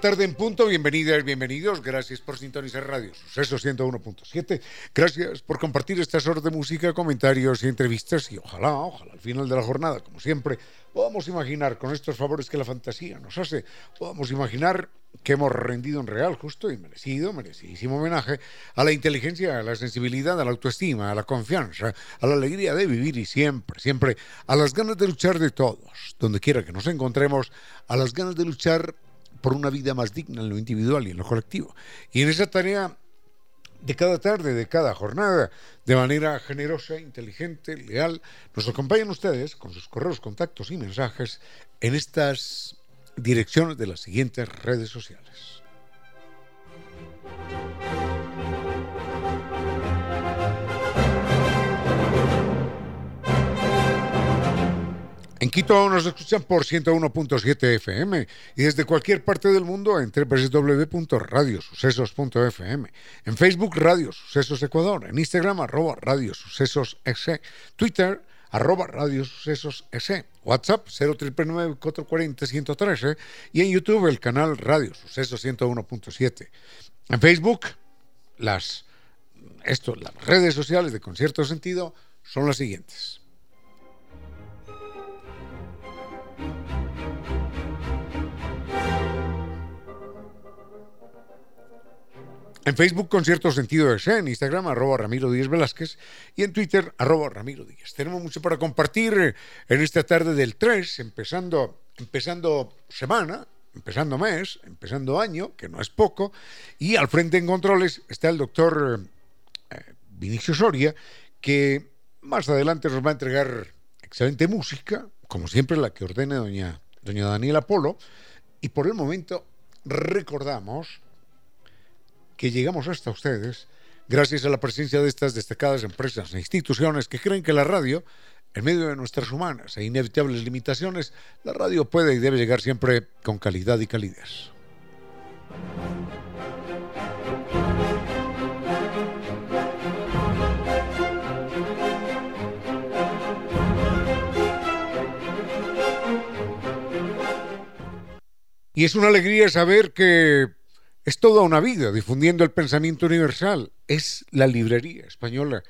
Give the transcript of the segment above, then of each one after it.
Tarde en punto, bienvenidas, bienvenidos, gracias por sintonizar Radio Suceso 101.7, gracias por compartir estas horas de música, comentarios y entrevistas. Y ojalá, ojalá al final de la jornada, como siempre, podamos imaginar con estos favores que la fantasía nos hace, podamos imaginar que hemos rendido un real, justo y merecido, merecidísimo homenaje a la inteligencia, a la sensibilidad, a la autoestima, a la confianza, a la alegría de vivir y siempre, siempre, a las ganas de luchar de todos, donde quiera que nos encontremos, a las ganas de luchar por una vida más digna en lo individual y en lo colectivo. Y en esa tarea de cada tarde, de cada jornada, de manera generosa, inteligente, leal, nos acompañan ustedes con sus correos, contactos y mensajes en estas direcciones de las siguientes redes sociales. En Quito nos escuchan por 101.7 FM y desde cualquier parte del mundo en www.radiosucesos.fm. En Facebook Radio Sucesos Ecuador, en Instagram arroba Radio Sucesos Twitter arroba Radio Sucesos WhatsApp 0399-440-113 y en YouTube el canal Radio Sucesos 101.7. En Facebook las, esto, las redes sociales de Concierto Sentido son las siguientes. En Facebook, con cierto sentido de en Instagram, arroba Ramiro Díez Velázquez, y en Twitter, arroba Ramiro Díez. Tenemos mucho para compartir en esta tarde del 3, empezando, empezando semana, empezando mes, empezando año, que no es poco, y al frente en controles está el doctor eh, Vinicio Soria, que más adelante nos va a entregar excelente música, como siempre la que ordene doña, doña Daniela Polo, y por el momento recordamos que llegamos hasta ustedes gracias a la presencia de estas destacadas empresas e instituciones que creen que la radio, en medio de nuestras humanas e inevitables limitaciones, la radio puede y debe llegar siempre con calidad y calidez. Y es una alegría saber que es toda una vida difundiendo el pensamiento universal. Es la librería española.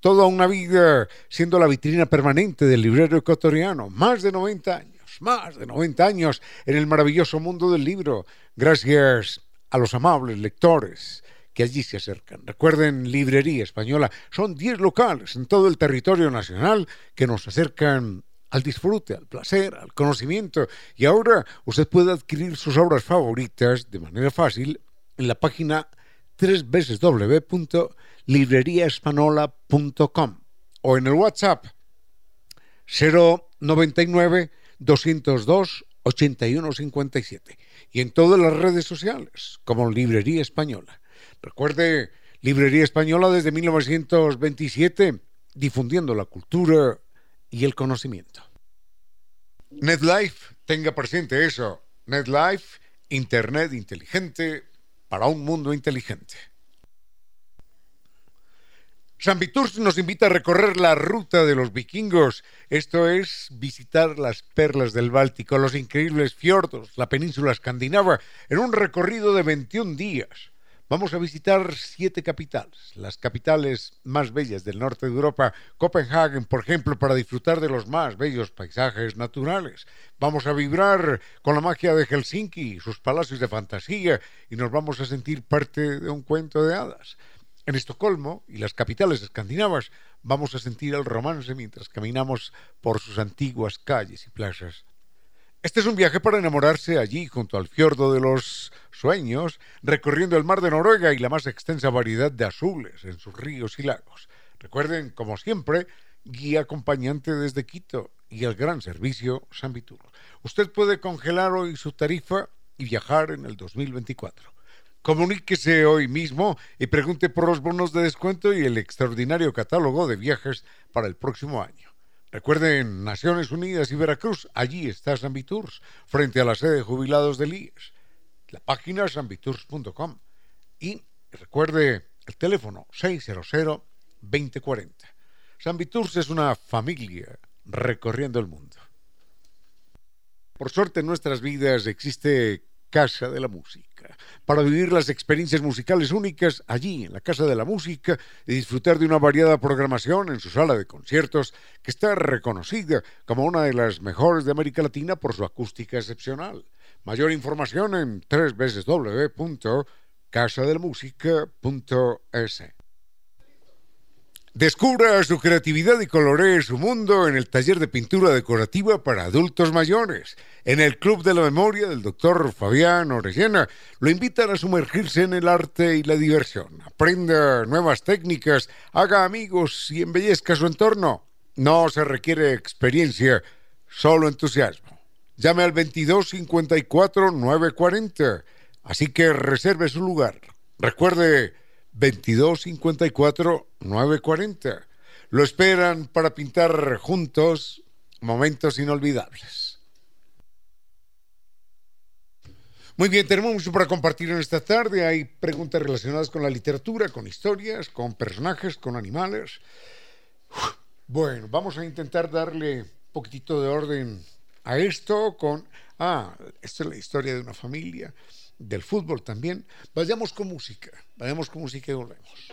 Toda una vida siendo la vitrina permanente del librero ecuatoriano. Más de 90 años, más de 90 años en el maravilloso mundo del libro. Gracias a los amables lectores que allí se acercan. Recuerden, Librería Española, son 10 locales en todo el territorio nacional que nos acercan al disfrute, al placer, al conocimiento. Y ahora usted puede adquirir sus obras favoritas de manera fácil en la página www.libreriaespanola.com o en el WhatsApp 099 202 8157 y en todas las redes sociales como Librería Española. Recuerde, Librería Española desde 1927 difundiendo la cultura y el conocimiento. NetLife, tenga presente eso. NetLife, Internet inteligente para un mundo inteligente. San Viturs nos invita a recorrer la ruta de los vikingos, esto es visitar las perlas del Báltico, los increíbles fiordos, la península escandinava, en un recorrido de 21 días. Vamos a visitar siete capitales, las capitales más bellas del norte de Europa, Copenhague, por ejemplo, para disfrutar de los más bellos paisajes naturales. Vamos a vibrar con la magia de Helsinki, sus palacios de fantasía, y nos vamos a sentir parte de un cuento de hadas. En Estocolmo y las capitales escandinavas vamos a sentir el romance mientras caminamos por sus antiguas calles y plazas. Este es un viaje para enamorarse allí, junto al fiordo de los sueños, recorriendo el mar de Noruega y la más extensa variedad de azules en sus ríos y lagos. Recuerden, como siempre, guía acompañante desde Quito y el gran servicio San Vitur. Usted puede congelar hoy su tarifa y viajar en el 2024. Comuníquese hoy mismo y pregunte por los bonos de descuento y el extraordinario catálogo de viajes para el próximo año. Recuerden, Naciones Unidas y Veracruz, allí está Sambitours, frente a la sede de jubilados del IES. La página sambitours.com. Y recuerde el teléfono 600-2040. Sambitours es una familia recorriendo el mundo. Por suerte en nuestras vidas existe Casa de la Música, para vivir las experiencias musicales únicas allí, en la Casa de la Música, y disfrutar de una variada programación en su sala de conciertos, que está reconocida como una de las mejores de América Latina por su acústica excepcional. Mayor información en www.casadelmusica.es. Descubra su creatividad y coloree su mundo en el taller de pintura decorativa para adultos mayores. En el Club de la Memoria del doctor Fabián Orellana lo invitan a sumergirse en el arte y la diversión. Aprenda nuevas técnicas, haga amigos y embellezca su entorno. No se requiere experiencia, solo entusiasmo. Llame al 22 54 940. Así que reserve su lugar. Recuerde 2254 940. Lo esperan para pintar juntos momentos inolvidables. Muy bien, tenemos mucho para compartir en esta tarde. Hay preguntas relacionadas con la literatura, con historias, con personajes, con animales. Bueno, vamos a intentar darle un poquitito de orden a esto con... Ah, esta es la historia de una familia del fútbol también. Vayamos con música, vayamos con música y volvemos.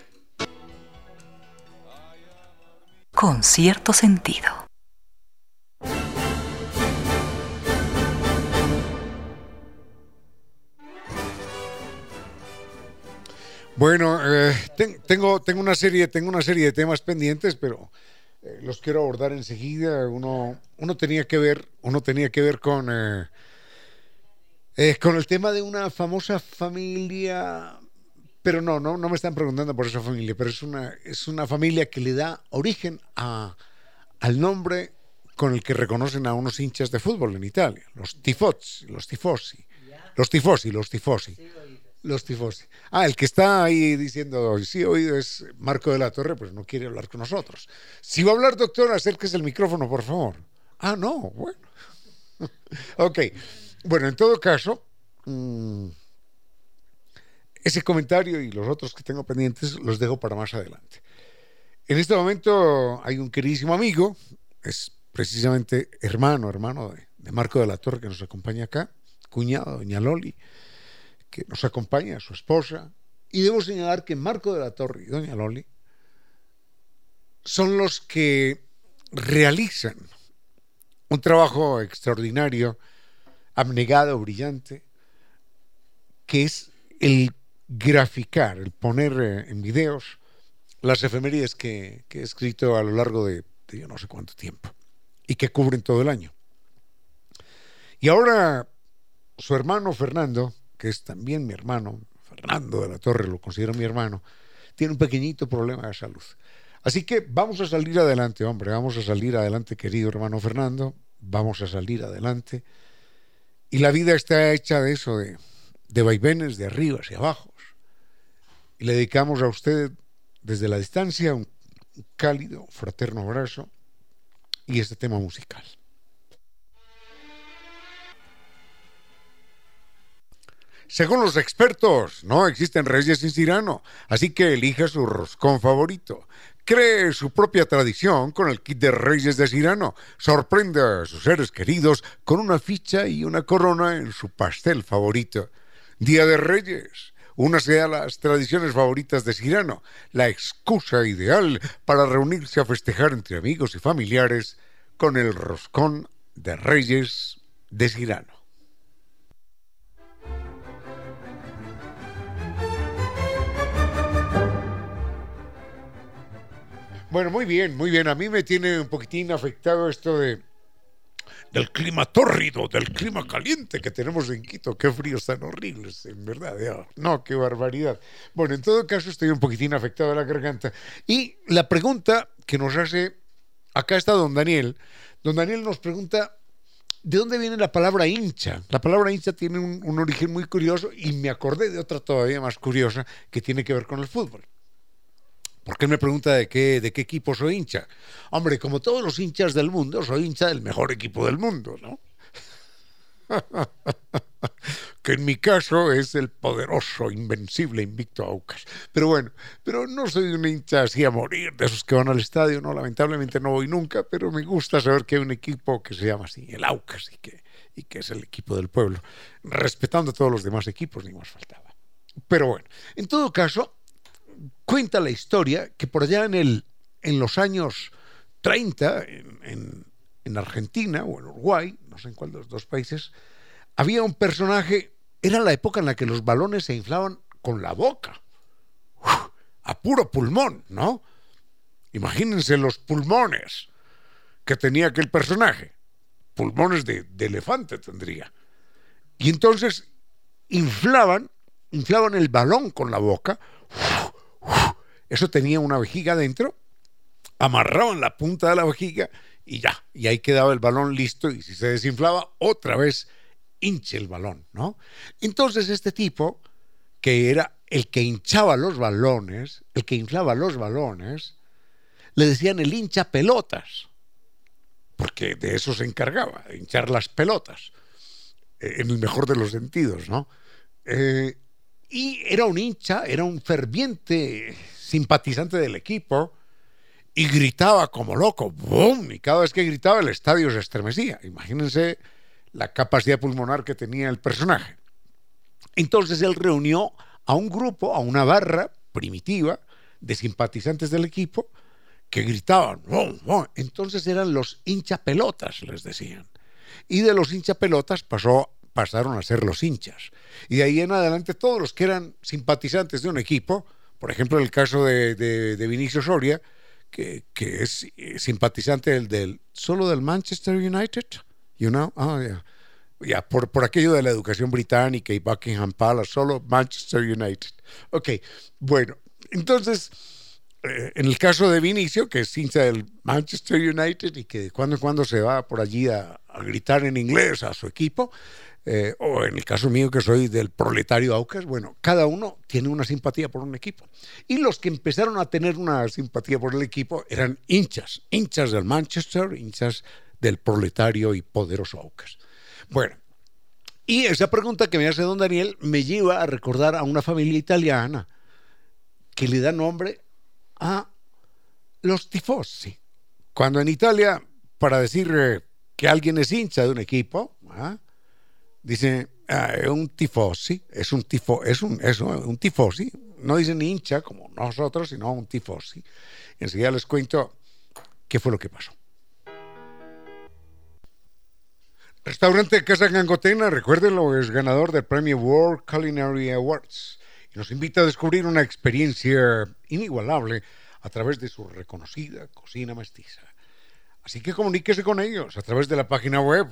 Con cierto sentido. Bueno, eh, tengo, tengo, una serie, tengo una serie de temas pendientes, pero eh, los quiero abordar enseguida. Uno, uno tenía que ver, uno tenía que ver con eh, eh, con el tema de una famosa familia, pero no, no, no me están preguntando por esa familia, pero es una, es una familia que le da origen a, al nombre con el que reconocen a unos hinchas de fútbol en Italia, los tifosi, los tifosi, los tifosi, los tifosi. Los tifosi. Ah, el que está ahí diciendo, sí, oído es Marco de la Torre, pues no quiere hablar con nosotros. Si va a hablar, doctor, acérquese el micrófono, por favor. Ah, no, bueno. ok. Bueno, en todo caso, mm, ese comentario y los otros que tengo pendientes los dejo para más adelante. En este momento hay un queridísimo amigo, es precisamente hermano, hermano de, Marco de la Torre que nos acompaña acá, cuñado, doña Loli, que nos acompaña, su esposa, y debo señalar que Marco de la Torre y doña Loli son los que realizan un trabajo extraordinario abnegado, brillante, que es el graficar, el poner eh, en videos las efemérides que, he escrito a lo largo de, yo no sé cuánto tiempo y que cubren todo el año. Y ahora su hermano Fernando, que es también mi hermano, Fernando de la Torre, lo considero mi hermano, tiene un pequeñito problema de salud. Así que vamos a salir adelante, hombre, vamos a salir adelante, querido hermano Fernando, vamos a salir adelante. Y la vida está hecha de eso, de, de vaivenes de arriba hacia abajo. Y le dedicamos a usted desde la distancia un cálido, fraterno abrazo y este tema musical. Según los expertos, no existen reyes sin Cirano, así que elija su roscón favorito. Cree su propia tradición con el kit de Reyes de Cirano. Sorprende a sus seres queridos con una ficha y una corona en su pastel favorito. Día de Reyes. Únase a las tradiciones favoritas de Cirano, la excusa ideal para reunirse a festejar entre amigos y familiares con el roscón de Reyes de Cirano. Bueno, muy bien, muy bien. A mí me tiene un poquitín afectado esto de, del clima tórrido, del clima caliente que tenemos en Quito. Qué fríos tan horribles, en verdad. No, qué barbaridad. Bueno, en todo caso estoy un poquitín afectado a la garganta. Y la pregunta que nos hace, acá está don Daniel. Don Daniel nos pregunta, ¿de dónde viene la palabra hincha? La palabra hincha tiene un origen muy curioso y me acordé de otra todavía más curiosa que tiene que ver con el fútbol. ¿Por qué me pregunta de qué, de qué equipo soy hincha? Hombre, como todos los hinchas del mundo, soy hincha del mejor equipo del mundo, ¿no? que en mi caso es el poderoso, invencible, invicto Aucas. Pero bueno, pero no soy un hincha así a morir, de esos que van al estadio, no, lamentablemente no voy nunca, pero me gusta saber que hay un equipo que se llama así, el Aucas, y que, y que es el equipo del pueblo, respetando a todos los demás equipos, ni más faltaba. Pero bueno, en todo caso, cuenta la historia que por allá en, el, en los años 30, en, en, Argentina o en Uruguay, no sé en cuál de los dos países, había un personaje, era la época en la que los balones se inflaban con la boca, a puro pulmón, ¿no? Imagínense los pulmones que tenía aquel personaje, pulmones de, de elefante tendría. Y entonces inflaban, inflaban el balón con la boca, eso tenía una vejiga dentro, amarraban la punta de la vejiga y ya, y ahí quedaba el balón listo y si se desinflaba, otra vez hinche el balón, ¿no? Entonces este tipo, que era el que hinchaba los balones, el que inflaba los balones, le decían el hincha pelotas, porque de eso se encargaba, de hinchar las pelotas, eh, en el mejor de los sentidos, ¿no? Eh, y era un hincha, era un ferviente simpatizante del equipo y gritaba como loco, ¡boom! Y cada vez que gritaba el estadio se estremecía. Imagínense la capacidad pulmonar que tenía el personaje. Entonces él reunió a un grupo, a una barra primitiva de simpatizantes del equipo que gritaban, ¡boom! ¡boom! Entonces eran los hinchapelotas, les decían. Y de los hinchapelotas pasó pasaron a ser los hinchas. Y de ahí en adelante todos los que eran simpatizantes de un equipo, por ejemplo el caso de, de, Vinicio Soria, que, que, es simpatizante del, del, solo del Manchester United, you know, oh, yeah. Ya, por, por aquello de la educación británica y Buckingham Palace, solo Manchester United. Ok, bueno, entonces, eh, en el caso de Vinicio, que es hincha del Manchester United y que de cuando en cuando se va por allí a, a gritar en inglés a su equipo, eh, o en el caso mío que soy del proletario Aucas, bueno, cada uno tiene una simpatía por un equipo. Y los que empezaron a tener una simpatía por el equipo eran hinchas, hinchas del Manchester, hinchas del proletario y poderoso Aucas. Bueno, y esa pregunta que me hace don Daniel me lleva a recordar a una familia italiana que le da nombre a los tifosi. Cuando en Italia, para decir eh, que alguien es hincha de un equipo, ¿ah? Dice, ah, es un tifosi, es un tifo, es un, es un tifosi, no dicen hincha como nosotros, sino un tifosi. Enseguida les cuento qué fue lo que pasó. Restaurante Casa Gangotena, recuérdenlo, es ganador del premio World Culinary Awards y nos invita a descubrir una experiencia inigualable a través de su reconocida cocina mestiza. Así que comuníquese con ellos a través de la página web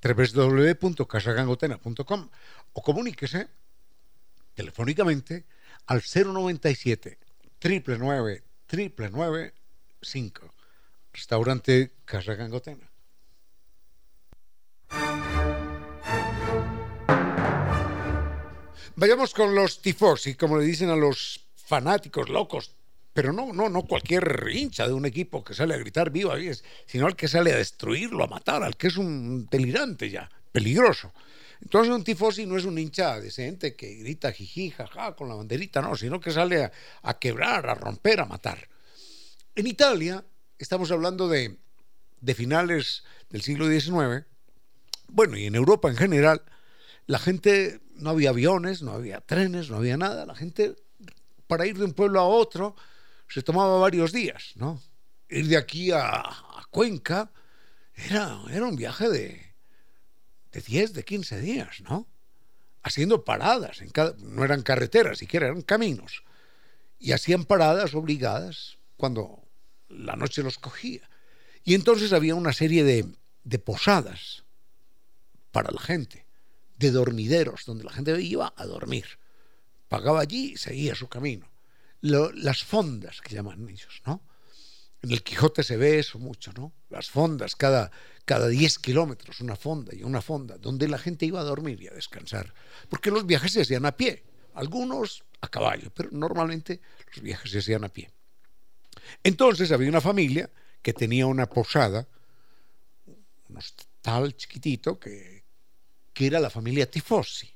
www.casagangotena.com o comuníquese telefónicamente al 097 999 995 Restaurante Casa Gangotena. Vayamos con los tifosi, como le dicen a los fanáticos locos pero no, no, no cualquier hincha de un equipo que sale a gritar viva, sino al que sale a destruirlo, a matar, al que es un delirante ya, peligroso. Entonces un tifosi no es un hincha decente que grita jiji, jaja, con la banderita, no, sino que sale a, quebrar, a romper, a matar. En Italia, estamos hablando de, de finales del siglo XIX, bueno, y en Europa en general, la gente, no había aviones, no había trenes, no había nada, la gente para ir de un pueblo a otro se tomaba varios días, ¿no? Ir de aquí a, Cuenca era, era, un viaje de, de 10, de 15 días, ¿no? Haciendo paradas, en cada, no eran carreteras siquiera, eran caminos. Y hacían paradas obligadas cuando la noche los cogía. Y entonces había una serie de, de posadas para la gente, de dormideros, donde la gente iba a dormir. Pagaba allí y seguía su camino. Las fondas que llaman ellos, ¿no? En el Quijote se ve eso mucho, ¿no? Las fondas, cada, cada 10 kilómetros, una fonda y una fonda, donde la gente iba a dormir y a descansar. Porque los viajes se hacían a pie, algunos a caballo, pero normalmente los viajes se hacían a pie. Entonces había una familia que tenía una posada, un hostal chiquitito, que, que era la familia Tifosi.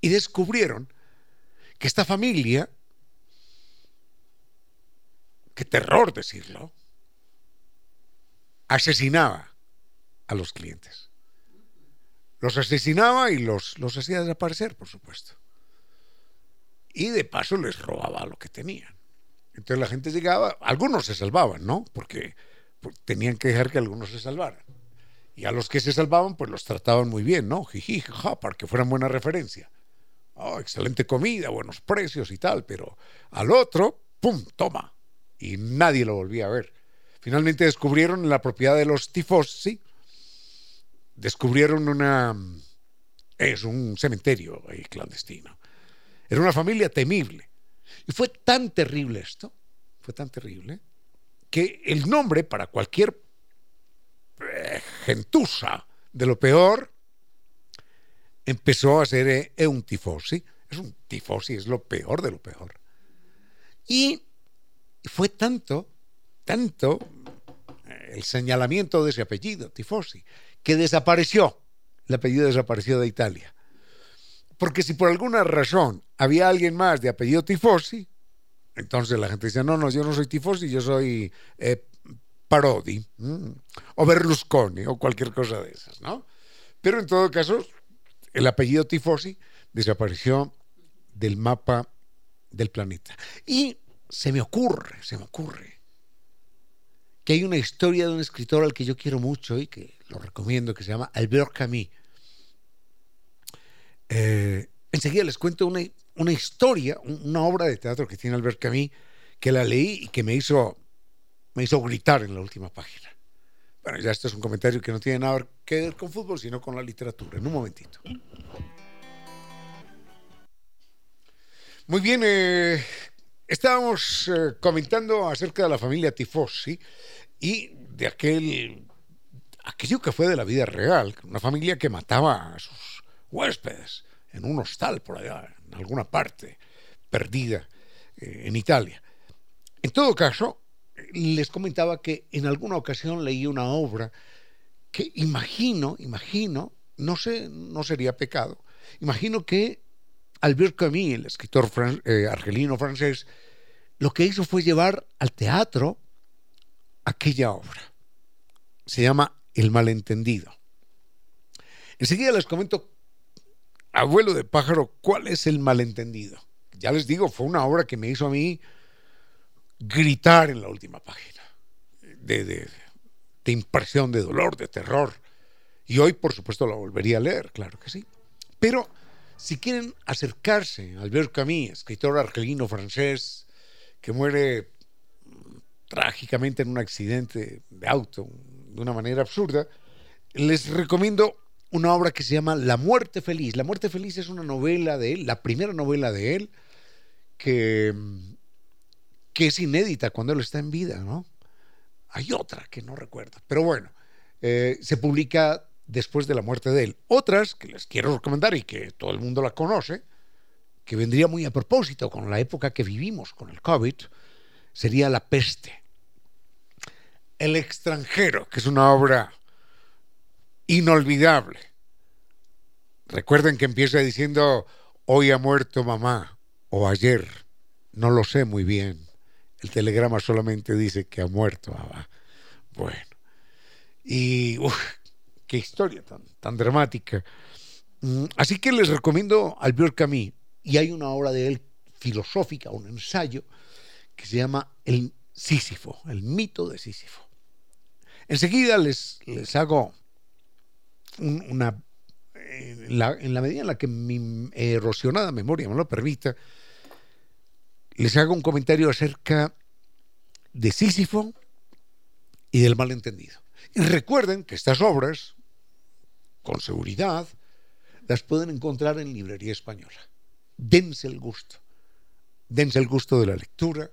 Y descubrieron que esta familia qué terror decirlo, asesinaba a los clientes. Los asesinaba y los, los hacía desaparecer, por supuesto. Y de paso les robaba lo que tenían. Entonces la gente llegaba, algunos se salvaban, ¿no? Porque pues, tenían que dejar que algunos se salvaran. Y a los que se salvaban, pues los trataban muy bien, ¿no? Jiji, jaja, para que fueran buena referencia. Oh, excelente comida, buenos precios y tal, pero al otro, ¡pum! Toma, y nadie lo volvía a ver. Finalmente descubrieron la propiedad de los Tifosi, descubrieron una... es un cementerio clandestino. Era una familia temible. Y fue tan terrible esto, fue tan terrible, que el nombre para cualquier eh, gentuza de lo peor empezó a ser eh, un tifosi. Es un tifosi, es lo peor de lo peor. Y fue tanto, tanto eh, el señalamiento de ese apellido, Tifosi, que desapareció. El apellido desapareció de Italia. Porque si por alguna razón había alguien más de apellido Tifosi, entonces la gente decía, no, no, yo no soy Tifosi, yo soy eh, Parodi, o Berlusconi, o cualquier cosa de esas, ¿no? Pero en todo caso, el apellido Tifosi desapareció del mapa del planeta. Y se me ocurre, se me ocurre, que hay una historia de un escritor al que yo quiero mucho y que lo recomiendo, que se llama Albert Camus. Eh, enseguida les cuento una, una, historia, una obra de teatro que tiene Albert Camus, que la leí y que me hizo, me hizo gritar en la última página. Bueno, ya esto es un comentario que no tiene nada que ver con fútbol, sino con la literatura. En un momentito. Muy bien, eh, Estábamos eh, comentando acerca de la familia Tifosi y de aquel aquello que fue de la vida real, una familia que mataba a sus huéspedes en un hostal por allá, en alguna parte perdida eh, en Italia. En todo caso, les comentaba que en alguna ocasión leí una obra que imagino, imagino, no sé, no sería pecado, imagino que Albert Camus, el escritor eh, argelino francés, lo que hizo fue llevar al teatro aquella obra. Se llama El malentendido. Enseguida les comento, abuelo de pájaro, cuál es el malentendido. Ya les digo, fue una obra que me hizo a mí gritar en la última página, de, de impresión, de dolor, de terror. Y hoy, por supuesto, la volvería a leer, claro que sí. Pero si quieren acercarse a Albert Camus, escritor argelino francés, que muere trágicamente en un accidente de auto, de una manera absurda, les recomiendo una obra que se llama La muerte feliz. La muerte feliz es una novela de él, la primera novela de él, que, que es inédita cuando él está en vida, ¿no? Hay otra que no recuerdo, pero bueno, eh, se publica después de la muerte de él. Otras que les quiero recomendar y que todo el mundo la conoce, que vendría muy a propósito con la época que vivimos, con el COVID, sería La peste. El extranjero, que es una obra inolvidable. Recuerden que empieza diciendo, hoy ha muerto mamá, o ayer, no lo sé muy bien. El telegrama solamente dice que ha muerto mamá. Bueno, y qué historia tan, tan dramática. Mm, así que les recomiendo Albert Camus y hay una obra de él filosófica, un ensayo, que se llama El Sísifo, el mito de Sísifo. Enseguida les, les hago una, en la, en la, medida en la que mi erosionada memoria me lo permita, les hago un comentario acerca de Sísifo y del malentendido. Y recuerden que estas obras, con seguridad, las pueden encontrar en Librería Española. Dense el gusto. Dense el gusto de la lectura,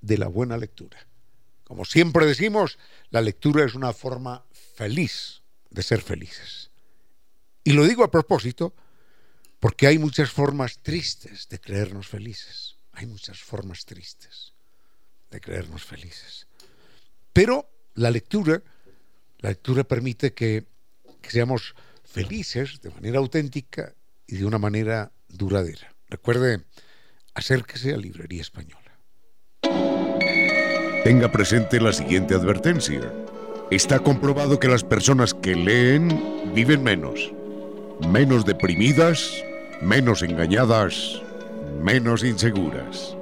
de la buena lectura. Como siempre decimos, la lectura es una forma feliz de ser felices. Y lo digo a propósito porque hay muchas formas tristes de creernos felices. Hay muchas formas tristes de creernos felices. Pero la lectura, la lectura permite que, que seamos felices de manera auténtica y de una manera duradera. Recuerde, acérquese a Librería Española. Tenga presente la siguiente advertencia. Está comprobado que las personas que leen viven menos, menos deprimidas, menos engañadas, menos inseguras.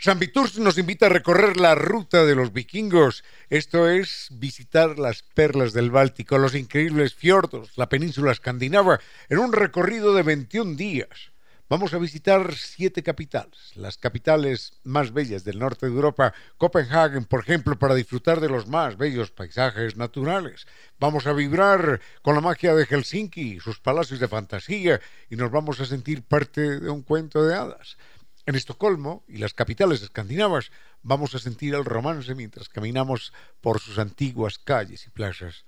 San Viturs nos invita a recorrer la ruta de los vikingos, esto es visitar las perlas del Báltico, los increíbles fiordos, la península escandinava, en un recorrido de 21 días. Vamos a visitar siete capitales, las capitales más bellas del norte de Europa, Copenhague, por ejemplo, para disfrutar de los más bellos paisajes naturales. Vamos a vibrar con la magia de Helsinki, sus palacios de fantasía, y nos vamos a sentir parte de un cuento de hadas. En Estocolmo y las capitales escandinavas vamos a sentir el romance mientras caminamos por sus antiguas calles y plazas.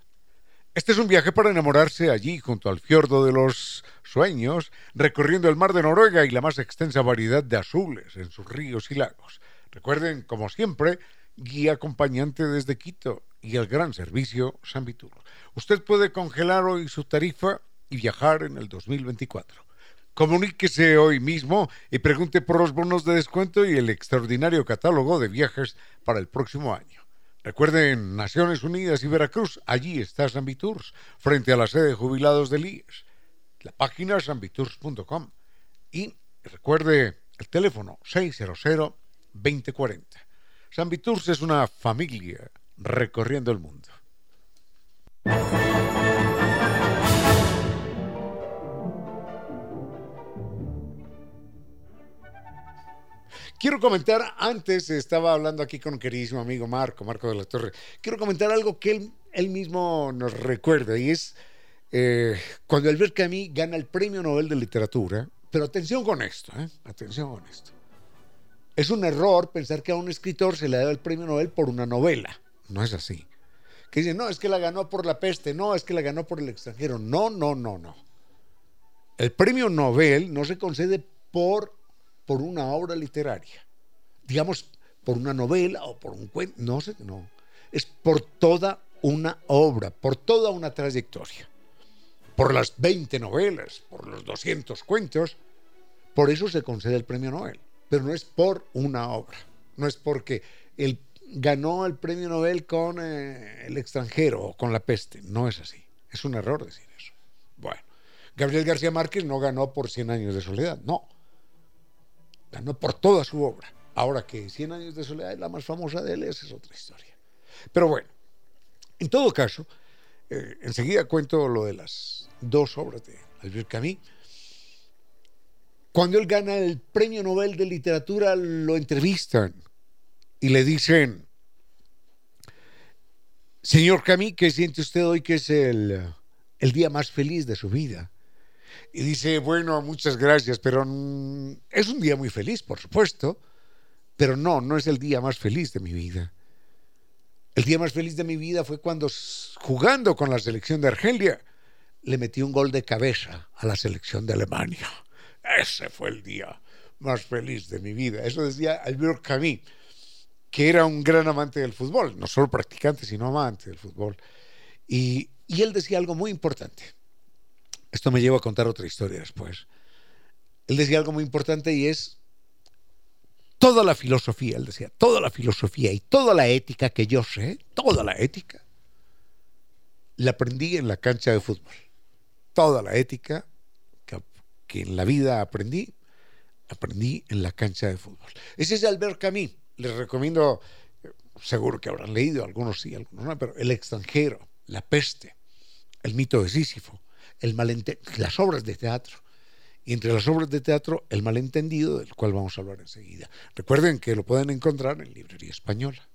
Este es un viaje para enamorarse allí, junto al fiordo de los sueños, recorriendo el mar de Noruega y la más extensa variedad de azules en sus ríos y lagos. Recuerden, como siempre, guía acompañante desde Quito y el gran servicio San Vitur. Usted puede congelar hoy su tarifa y viajar en el 2024. Comuníquese hoy mismo y pregunte por los bonos de descuento y el extraordinario catálogo de viajes para el próximo año. Recuerden, Naciones Unidas y Veracruz, allí está Viturs, frente a la sede de jubilados del IES. La página sanviturs.com. Y recuerde el teléfono 600-2040. San Viturs es una familia recorriendo el mundo. Quiero comentar, antes estaba hablando aquí con un queridísimo amigo Marco, Marco de la Torre, quiero comentar algo que él, mismo nos recuerda y es eh, cuando Albert Camus gana el Premio Nobel de Literatura, pero atención con esto, ¿eh? atención con esto. Es un error pensar que a un escritor se le da el premio Nobel por una novela. No es así. Que dicen, no, es que la ganó por la peste, no, es que la ganó por el extranjero. No, no, no, no. El premio Nobel no se concede por por una obra literaria, digamos, por una novela o por un cuento, no sé, no, es por toda una obra, por toda una trayectoria, por las 20 novelas, por los 200 cuentos, por eso se concede el premio Nobel, pero no es por una obra, no es porque él ganó el premio Nobel con eh, el extranjero o con la peste, no es así, es un error decir eso. Bueno, Gabriel García Márquez no ganó por 100 años de soledad, no, ganó por toda su obra. Ahora que Cien años de soledad es la más famosa de él, esa es otra historia. Pero bueno, en todo caso, eh, enseguida cuento lo de las dos obras de Albert Camus. Cuando él gana el Premio Nobel de Literatura, lo entrevistan y le dicen, señor Camus, ¿qué siente usted hoy que es el día más feliz de su vida? Y dice, bueno, muchas gracias, pero es un día muy feliz, por supuesto, pero no, no es el día más feliz de mi vida. El día más feliz de mi vida fue cuando, jugando con la selección de Argelia, le metí un gol de cabeza a la selección de Alemania. Ese fue el día más feliz de mi vida. Eso decía Albert Camus, que era un gran amante del fútbol, no solo practicante, sino amante del fútbol. Y, y él decía algo muy importante. Esto me lleva a contar otra historia después. Él decía algo muy importante y es toda la filosofía, él decía, toda la filosofía y toda la ética que yo sé, toda la ética, la aprendí en la cancha de fútbol. Toda la ética que, en la vida aprendí, aprendí en la cancha de fútbol. Ese es Albert Camus. Les recomiendo, seguro que habrán leído, algunos sí, algunos no, pero El extranjero, La peste, El mito de Sísifo, las obras de teatro. y entre las obras de teatro El malentendido, del cual vamos a hablar enseguida. Recuerden que lo pueden encontrar en Librería Española.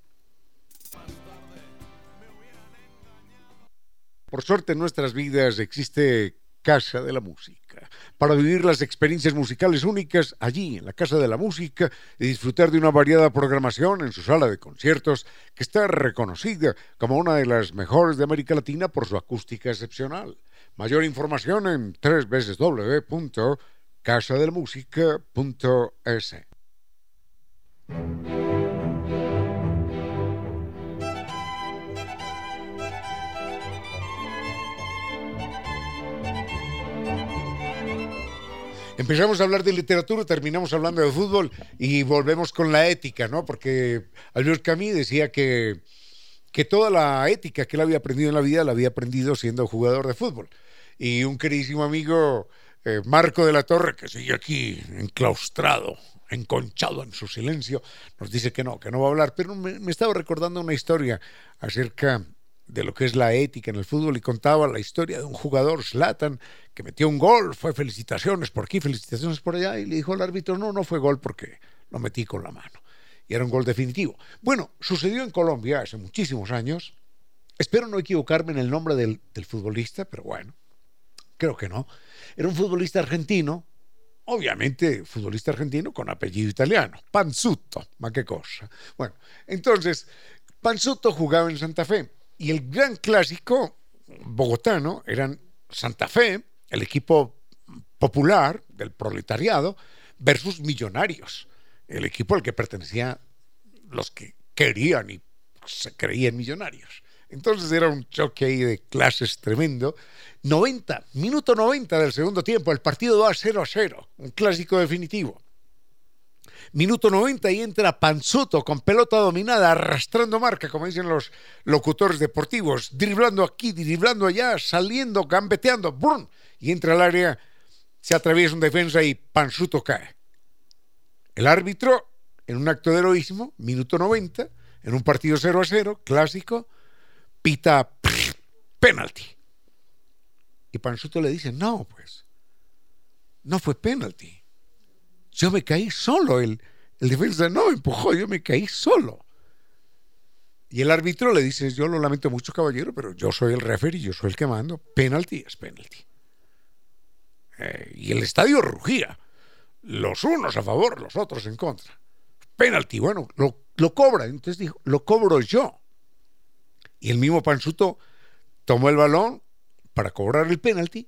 Por suerte en nuestras vidas existe Casa de la Música, para vivir las experiencias musicales únicas allí, en la Casa de la Música, y disfrutar de una variada programación en su sala de conciertos, que está reconocida como una de las mejores de América Latina por su acústica excepcional. Mayor información en www.casadelmusica.es. Empezamos a hablar de literatura, terminamos hablando de fútbol y volvemos con la ética, ¿no? Porque Albert Camus decía que, que toda la ética que él había aprendido en la vida la había aprendido siendo jugador de fútbol. Y un queridísimo amigo, eh, Marco de la Torre, que sigue aquí enclaustrado, enconchado en su silencio, nos dice que no, que no va a hablar. Pero me, estaba recordando una historia acerca de lo que es la ética en el fútbol y contaba la historia de un jugador, Slatan, que metió un gol, fue felicitaciones por aquí, felicitaciones por allá, y le dijo al árbitro, no, no fue gol porque lo metí con la mano. Y era un gol definitivo. Bueno, sucedió en Colombia hace muchísimos años. Espero no equivocarme en el nombre del, del futbolista, pero bueno, creo que no. Era un futbolista argentino, obviamente futbolista argentino con apellido italiano, Panzutto, ma qué cosa. Bueno, entonces, Panzutto jugaba en Santa Fe y el gran clásico bogotano eran Santa Fe, el equipo popular del proletariado, versus Millonarios, el equipo al que pertenecían los que querían y se creían millonarios. Entonces era un choque ahí de clases tremendo. 90, minuto 90 del segundo tiempo, el partido va 0 a 0, un clásico definitivo. Minuto 90 y entra Panzuto con pelota dominada, arrastrando marca, como dicen los locutores deportivos, driblando aquí, driblando allá, saliendo, gambeteando, ¡brum! y entra al área, se atraviesa un defensa y Panzuto cae. El árbitro, en un acto de heroísmo, minuto 90, en un partido 0 a 0, clásico, pita penalti. Y Panzuto le dice, no, pues, no fue penalti yo me caí solo. El, el defensa no empujó, yo me caí solo. Y el árbitro le dice, yo lo lamento mucho, caballero, pero yo soy el referee, yo soy el que mando. Penalti es penalti. Eh, y el estadio rugía. Los unos a favor, los otros en contra. Penalti, bueno, lo, lo cobra. Entonces dijo, lo cobro yo. Y el mismo Panzuto tomó el balón para cobrar el penalti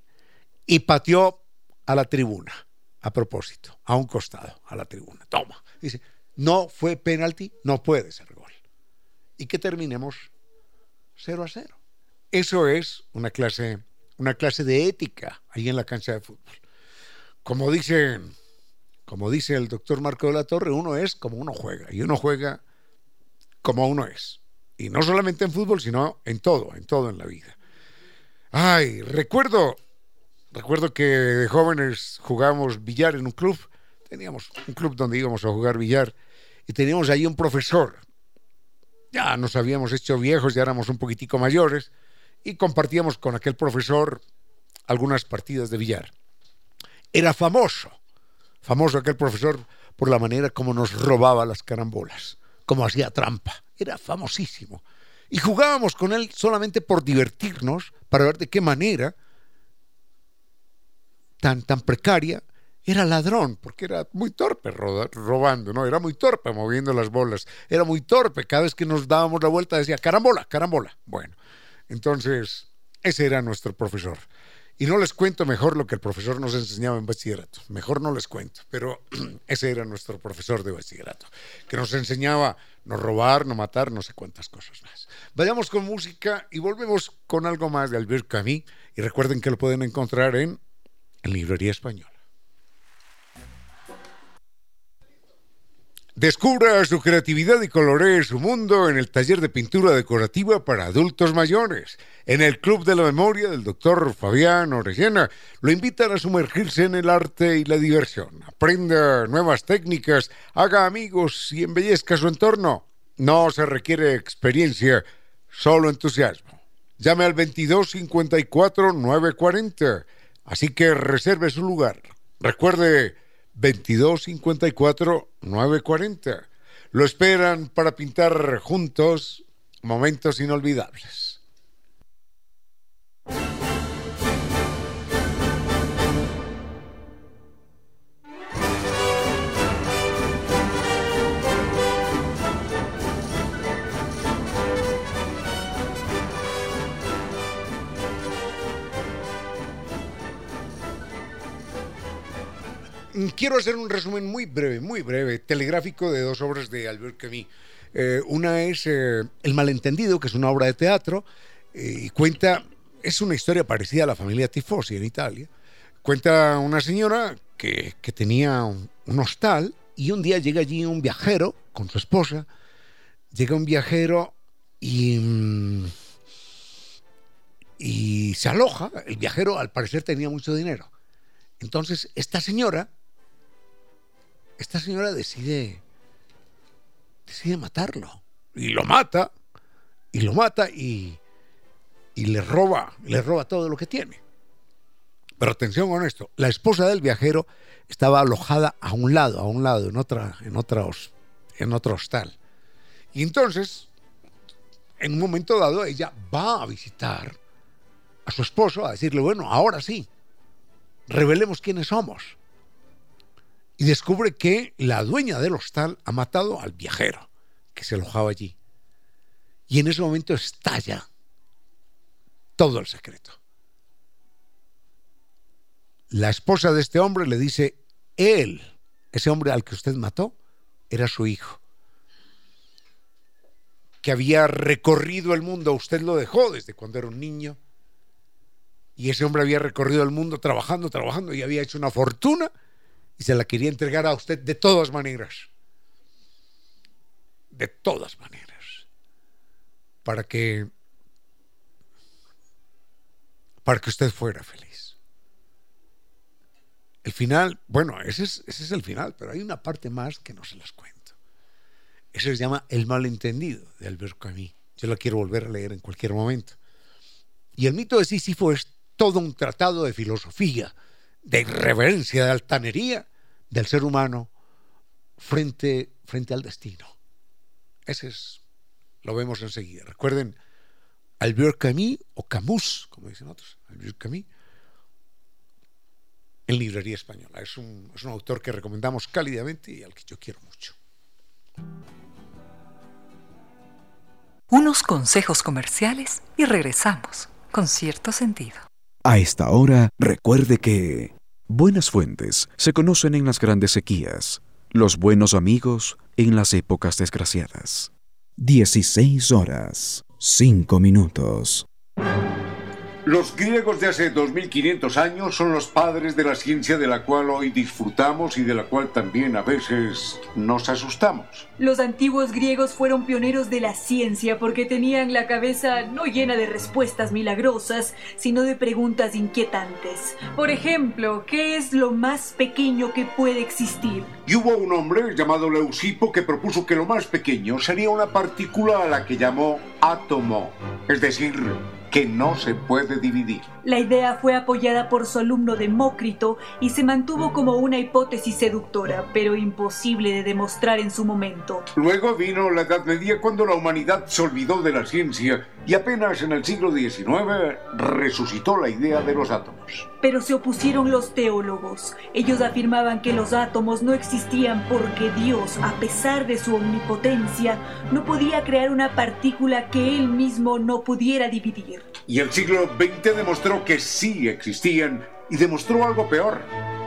y pateó a la tribuna a propósito, a un costado, a la tribuna. Toma. Dice, no fue penalti, no puede ser gol. Y que terminemos 0 a 0. Eso es una clase, una clase de ética ahí en la cancha de fútbol. Como como dice el doctor Marco de la Torre, uno es como uno juega, y uno juega como uno es. Y no solamente en fútbol, sino en todo, en todo en la vida. Ay, recuerdo Recuerdo que de jóvenes jugábamos billar en un club. Teníamos un club donde íbamos a jugar billar y teníamos ahí un profesor. Ya nos habíamos hecho viejos, ya éramos un poquitico mayores y compartíamos con aquel profesor algunas partidas de billar. Era famoso, famoso aquel profesor por la manera como nos robaba las carambolas, como hacía trampa. Era famosísimo. Y jugábamos con él solamente por divertirnos, para ver de qué manera tan, tan precaria, era ladrón, porque era muy torpe robando, ¿no? Era muy torpe moviendo las bolas, era muy torpe, cada vez que nos dábamos la vuelta decía, carambola, carambola. Bueno, entonces, ese era nuestro profesor. Y no les cuento mejor lo que el profesor nos enseñaba en bachillerato, mejor no les cuento, pero ese era nuestro profesor de bachillerato, que nos enseñaba no robar, no matar, no sé cuántas cosas más. Vayamos con música y volvemos con algo más de Albert Camus, y recuerden que lo pueden encontrar en en Librería Española. Descubra su creatividad y coloree su mundo en el taller de pintura decorativa para adultos mayores. En el Club de la Memoria del doctor Fabián Orellana lo invitan a sumergirse en el arte y la diversión. Aprenda nuevas técnicas, haga amigos y embellezca su entorno. No se requiere experiencia, solo entusiasmo. Llame al 22 54 940 Así que reserve su lugar. Recuerde 2254 940. Lo esperan para pintar juntos momentos inolvidables. Quiero hacer un resumen muy breve, muy breve, telegráfico de dos obras de Albert Camus. Eh, una es eh, El malentendido, que es una obra de teatro, eh, y cuenta, es una historia parecida a la familia Tifosi en Italia. Cuenta una señora que, tenía un, hostal y un día llega allí un viajero con su esposa. Llega un viajero y, mm, y se aloja. El viajero al parecer tenía mucho dinero. Entonces esta señora esta señora decide, decide matarlo. Y lo mata, y lo mata y, y le roba, le roba todo lo que tiene. Pero atención con esto, la esposa del viajero estaba alojada a un lado, a un lado, en otra, en otra, en otro hostal. Y entonces, en un momento dado, ella va a visitar a su esposo a decirle, bueno, ahora sí, revelemos quiénes somos y descubre que la dueña del hostal ha matado al viajero que se alojaba allí. Y en ese momento estalla todo el secreto. La esposa de este hombre le dice, él, ese hombre al que usted mató, era su hijo, que había recorrido el mundo, usted lo dejó desde cuando era un niño, y ese hombre había recorrido el mundo trabajando, trabajando, y había hecho una fortuna, y se la quería entregar a usted de todas maneras. De todas maneras. Para que para que usted fuera feliz. El final, bueno, ese es, ese es el final, pero hay una parte más que no se las cuento. Eso se llama El malentendido de Albert Camus. Yo la quiero volver a leer en cualquier momento. Y el mito de Sísifo es todo un tratado de filosofía, de irreverencia, de altanería del ser humano frente, frente al destino. Ese es, lo vemos enseguida. Recuerden, Albert Camus, o Camus, como dicen otros, Albert Camus, en librería española. Es un, es un autor que recomendamos cálidamente y al que yo quiero mucho. Unos consejos comerciales y regresamos con cierto sentido. A esta hora, recuerde que... Buenas fuentes se conocen en las grandes sequías, los buenos amigos en las épocas desgraciadas. 16 horas, 5 minutos. Los griegos de hace 2500 años son los padres de la ciencia de la cual hoy disfrutamos y de la cual también a veces nos asustamos. Los antiguos griegos fueron pioneros de la ciencia porque tenían la cabeza no llena de respuestas milagrosas, sino de preguntas inquietantes. Por ejemplo, ¿qué es lo más pequeño que puede existir? Y hubo un hombre llamado Leucipo que propuso que lo más pequeño sería una partícula a la que llamó átomo, es decir, que no se puede dividir. La idea fue apoyada por su alumno Demócrito y se mantuvo como una hipótesis seductora, pero imposible de demostrar en su momento. Luego vino la Edad Media cuando la humanidad se olvidó de la ciencia y apenas en el siglo XIX resucitó la idea de los átomos. Pero se opusieron los teólogos. Ellos afirmaban que los átomos no existían porque Dios, a pesar de su omnipotencia, no podía crear una partícula que él mismo no pudiera dividir. Y el siglo XX demostró que sí existían y demostró algo peor,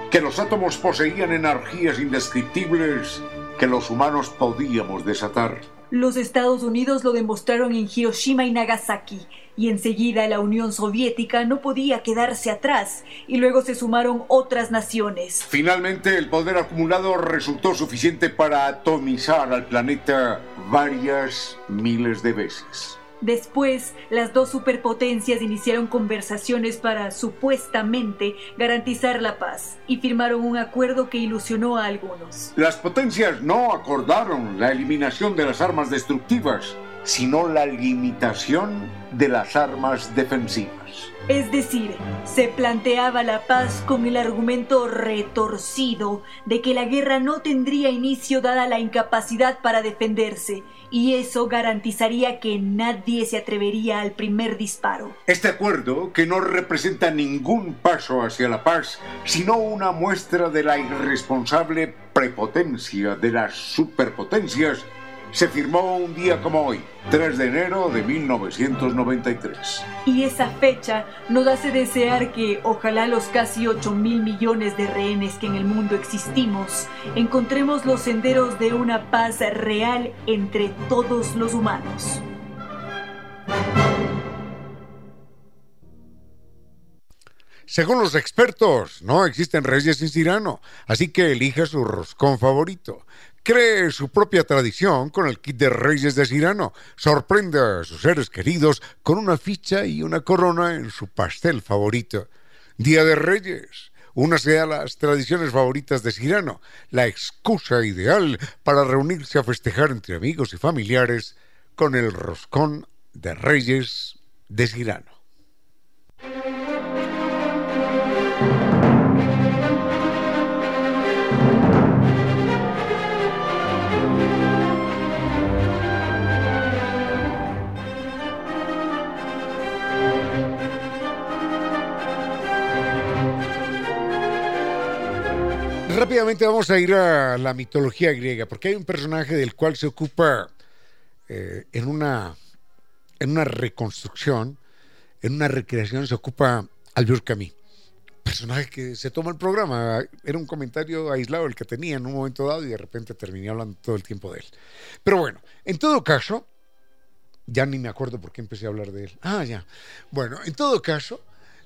que los átomos poseían energías indescriptibles que los humanos podíamos desatar. Los Estados Unidos lo demostraron en Hiroshima y Nagasaki, y enseguida la Unión Soviética no podía quedarse atrás, y luego se sumaron otras naciones. Finalmente, el poder acumulado resultó suficiente para atomizar al planeta varias miles de veces. Después, las dos superpotencias iniciaron conversaciones para supuestamente garantizar la paz y firmaron un acuerdo que ilusionó a algunos. Las potencias no acordaron la eliminación de las armas destructivas, sino la limitación de las armas defensivas. Es decir, se planteaba la paz con el argumento retorcido de que la guerra no tendría inicio dada la incapacidad para defenderse, y eso garantizaría que nadie se atrevería al primer disparo. Este acuerdo, que no representa ningún paso hacia la paz, sino una muestra de la irresponsable prepotencia de las superpotencias, se firmó un día como hoy, 3 de enero de 1993. Y esa fecha nos hace desear que, ojalá los casi 8 mil millones de rehenes que en el mundo existimos, encontremos los senderos de una paz real entre todos los humanos. Según los expertos, no existen reyes sin Cirano, así que elija su roscón favorito. Cree su propia tradición con el kit de Reyes de Cirano. Sorprende a sus seres queridos con una ficha y una corona en su pastel favorito. Día de Reyes. Únase a las tradiciones favoritas de Cirano, la excusa ideal para reunirse a festejar entre amigos y familiares con el roscón de Reyes de Cirano. Rápidamente vamos a ir a la mitología griega, porque hay un personaje del cual se ocupa eh, en, una, en una reconstrucción, en una recreación, se ocupa Albert Camus. Personaje que se toma el programa, era un comentario aislado el que tenía en un momento dado y de repente terminé hablando todo el tiempo de él. Pero bueno, en todo caso, ya ni me acuerdo por qué empecé a hablar de él. Ah, ya. Bueno, en todo caso,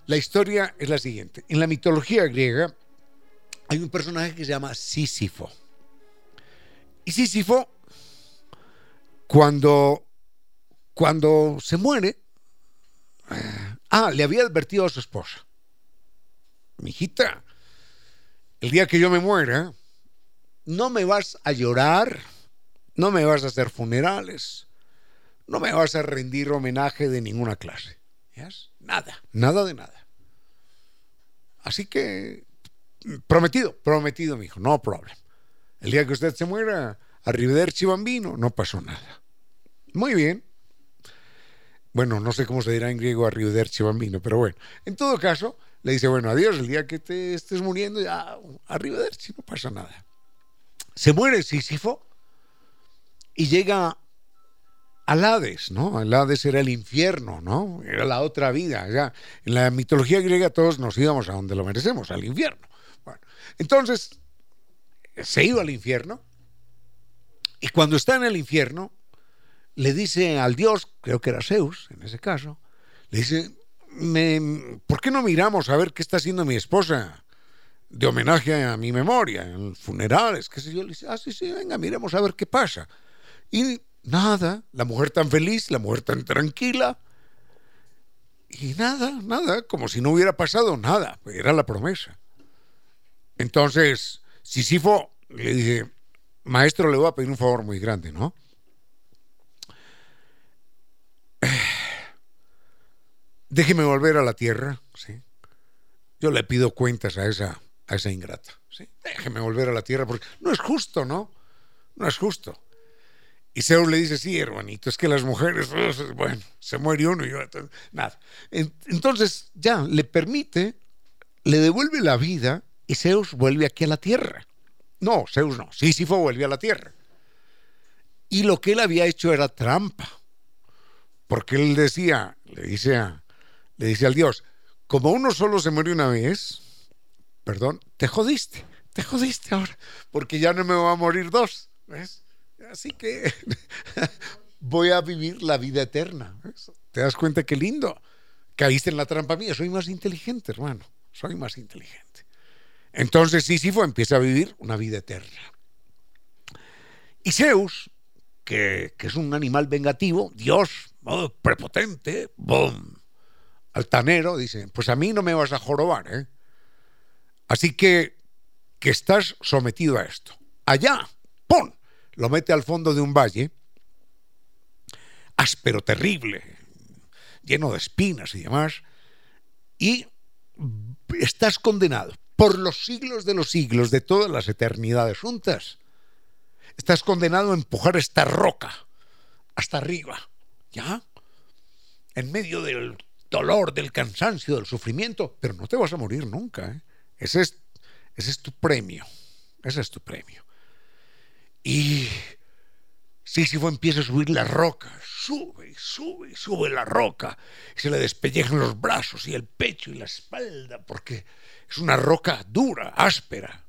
la historia es la siguiente. En la mitología griega, hay un personaje que se llama Sísifo. Y Sísifo, cuando, cuando se muere, ah, le había advertido a su esposa, mi hijita, el día que yo me muera, no me vas a llorar, no me vas a hacer funerales, no me vas a rendir homenaje de ninguna clase. Nada, nada de nada. Así que prometido, prometido, mi hijo, no problem. El día que usted se muera, arrivederci bambino, no pasó nada. Muy bien. Bueno, no sé cómo se dirá en griego arrivederci bambino, pero bueno. En todo caso, le dice, bueno, adiós, el día que te estés muriendo, ya arrivederci, no pasa nada. Se muere Sísifo y llega al Hades, ¿no? El Hades era el infierno, ¿no? Era la otra vida. Ya. En la mitología griega todos nos íbamos a donde lo merecemos, al infierno. Entonces, se iba al infierno y cuando está en el infierno, le dice al dios, creo que era Zeus en ese caso, le dice, ¿por qué no miramos a ver qué está haciendo mi esposa? De homenaje a mi memoria, en funerales, qué sé yo. Le dice, ah, sí, sí, venga, miremos a ver qué pasa. Y nada, la mujer tan feliz, la mujer tan tranquila. Y nada, nada, como si no hubiera pasado nada. Era la promesa. Entonces, Sisifo le dice, maestro, le voy a pedir un favor muy grande, ¿no? Déjeme volver a la tierra, ¿sí? Yo le pido cuentas a esa, a esa ingrata, ¿sí? Déjeme volver a la tierra porque no es justo, ¿no? No es justo. Y Zeus le dice, sí, hermanito, es que las mujeres, bueno, se muere uno y yo, nada. Entonces, ya, le permite, le devuelve la vida y Zeus vuelve aquí a la tierra. No, Zeus no, Sísifo vuelve a la tierra. Y lo que él había hecho era trampa. Porque él decía, le dice, le dice al dios, como uno solo se muere una vez, perdón, te jodiste, te jodiste ahora, porque ya no me va a morir dos. ¿ves? Así que voy a vivir la vida eterna. ¿Te das cuenta qué lindo? Caíste en la trampa mía, soy más inteligente, hermano, soy más inteligente. Entonces Sísifo empieza a vivir una vida eterna. Y Zeus, que, es un animal vengativo, Dios, oh, prepotente, boom, altanero, dice, pues a mí no me vas a jorobar, ¿eh? Así que, que estás sometido a esto. Allá, ¡pum! Lo mete al fondo de un valle. áspero, terrible, lleno de espinas y demás, y estás condenado por los siglos de los siglos, de todas las eternidades juntas. Estás condenado a empujar esta roca hasta arriba, ¿ya? En medio del dolor, del cansancio, del sufrimiento, pero no te vas a morir nunca. ¿eh? Ese, es, ese es tu premio, ese es tu premio. Y Sísifo empieza a subir la roca, sube sube sube la roca, se le despellejan los brazos y el pecho y la espalda, porque es una roca dura, áspera.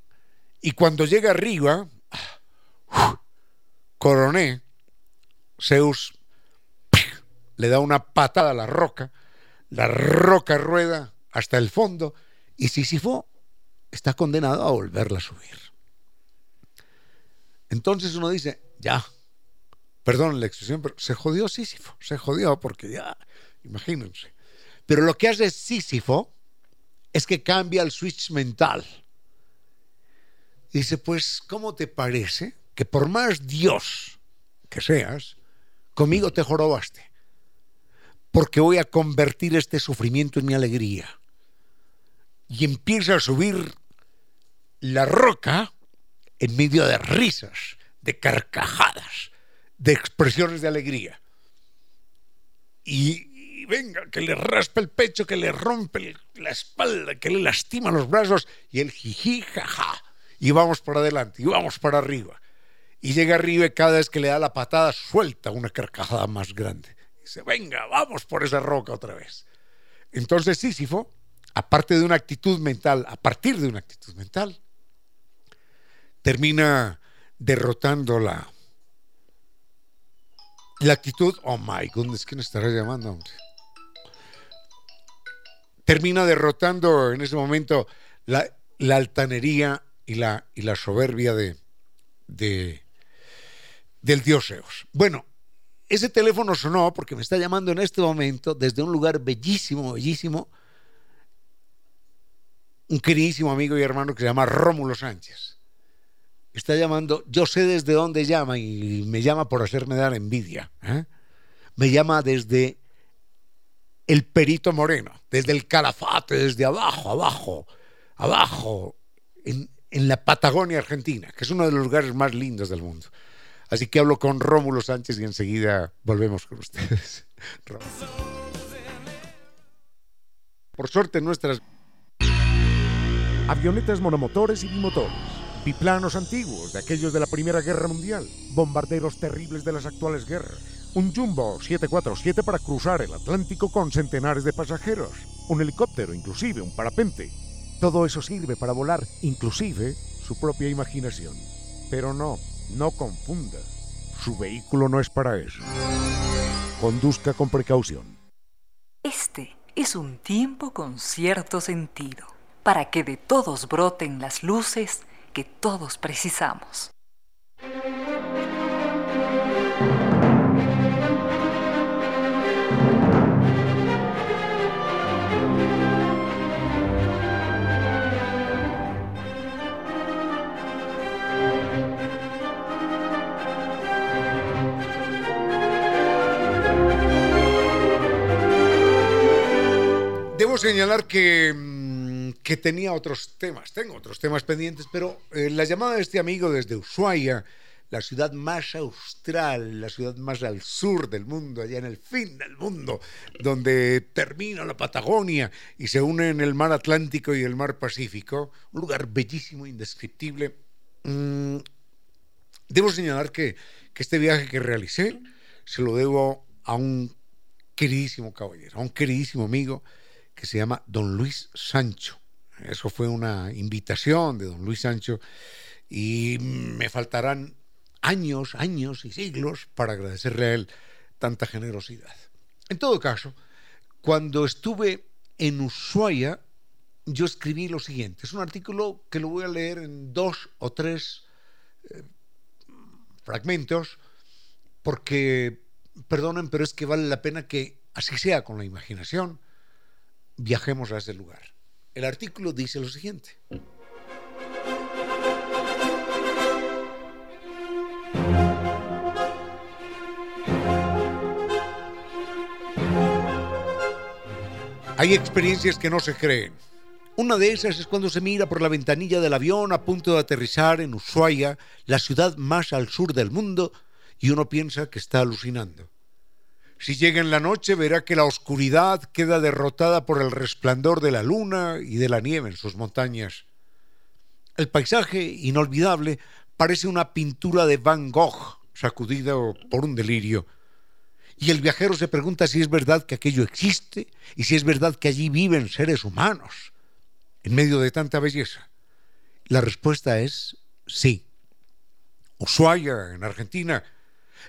Y cuando llega arriba, Coroné, Zeus le da una patada a la roca, la roca rueda hasta el fondo, y Sísifo está condenado a volverla a subir. Entonces uno dice, ya, perdón la expresión, pero se jodió Sísifo, se jodió porque ya, imagínense. Pero lo que hace Sísifo es que cambia el switch mental. Dice, pues, ¿cómo te parece que por más Dios que seas, conmigo te jorobaste? Porque voy a convertir este sufrimiento en mi alegría. Y empieza a subir la roca en medio de risas, de carcajadas, de expresiones de alegría. Y, venga, que le raspa el pecho, que le rompe la espalda, que le lastima los brazos, y el jiji, jaja, y vamos para adelante, y vamos para arriba. Y llega arriba y cada vez que le da la patada suelta una carcajada más grande. Y dice, venga, vamos por esa roca otra vez. Entonces Sísifo, aparte de una actitud mental, a partir de una actitud mental, termina derrotando la, la actitud, oh my goodness, ¿quién estará llamando, hombre? Termina derrotando en ese momento la, altanería y la, soberbia de, de, del dios Zeus. Bueno, ese teléfono sonó porque me está llamando en este momento desde un lugar bellísimo, bellísimo, un queridísimo amigo y hermano que se llama Rómulo Sánchez está llamando, yo sé desde dónde llama y me llama por hacerme dar envidia. ¿eh? Me llama desde el Perito Moreno, desde el Calafate, desde abajo, abajo, abajo, en, en la Patagonia Argentina, que es uno de los lugares más lindos del mundo. Así que hablo con Rómulo Sánchez y enseguida volvemos con ustedes. Por suerte nuestras... Avionetas monomotores y bimotores biplanos antiguos, de aquellos de la Primera Guerra Mundial, bombarderos terribles de las actuales guerras, un Jumbo 747 para cruzar el Atlántico con centenares de pasajeros, un helicóptero, inclusive un parapente. Todo eso sirve para volar, inclusive su propia imaginación. Pero no, no confunda. Su vehículo no es para eso. Conduzca con precaución. Este es un tiempo con cierto sentido, para que de todos broten las luces que todos precisamos. Debo señalar que mm, que tenía otros temas, tengo otros temas pendientes, pero eh, la llamada de este amigo desde Ushuaia, la ciudad más austral, la ciudad más al sur del mundo, allá en el fin del mundo, donde termina la Patagonia y se unen el mar Atlántico y el mar Pacífico, un lugar bellísimo, indescriptible. Mm, debo señalar que, que este viaje que realicé se lo debo a un queridísimo caballero, a un queridísimo amigo que se llama Don Luis Sancho. Eso fue una invitación de don Luis Sancho y me faltarán años, años y siglos para agradecerle a él tanta generosidad. En todo caso, cuando estuve en Ushuaia, yo escribí lo siguiente. Es un artículo que lo voy a leer en dos o tres eh, fragmentos, porque, perdonen, pero es que vale la pena que, así sea con la imaginación, viajemos a ese lugar. El artículo dice lo siguiente. Hay experiencias que no se creen. Una de esas es cuando se mira por la ventanilla del avión a punto de aterrizar en Ushuaia, la ciudad más al sur del mundo, y uno piensa que está alucinando. Si llega en la noche verá que la oscuridad queda derrotada por el resplandor de la luna y de la nieve en sus montañas. El paisaje, inolvidable, parece una pintura de Van Gogh, sacudido por un delirio. Y el viajero se pregunta si es verdad que aquello existe y si es verdad que allí viven seres humanos en medio de tanta belleza. La respuesta es sí. Ushuaia, en Argentina,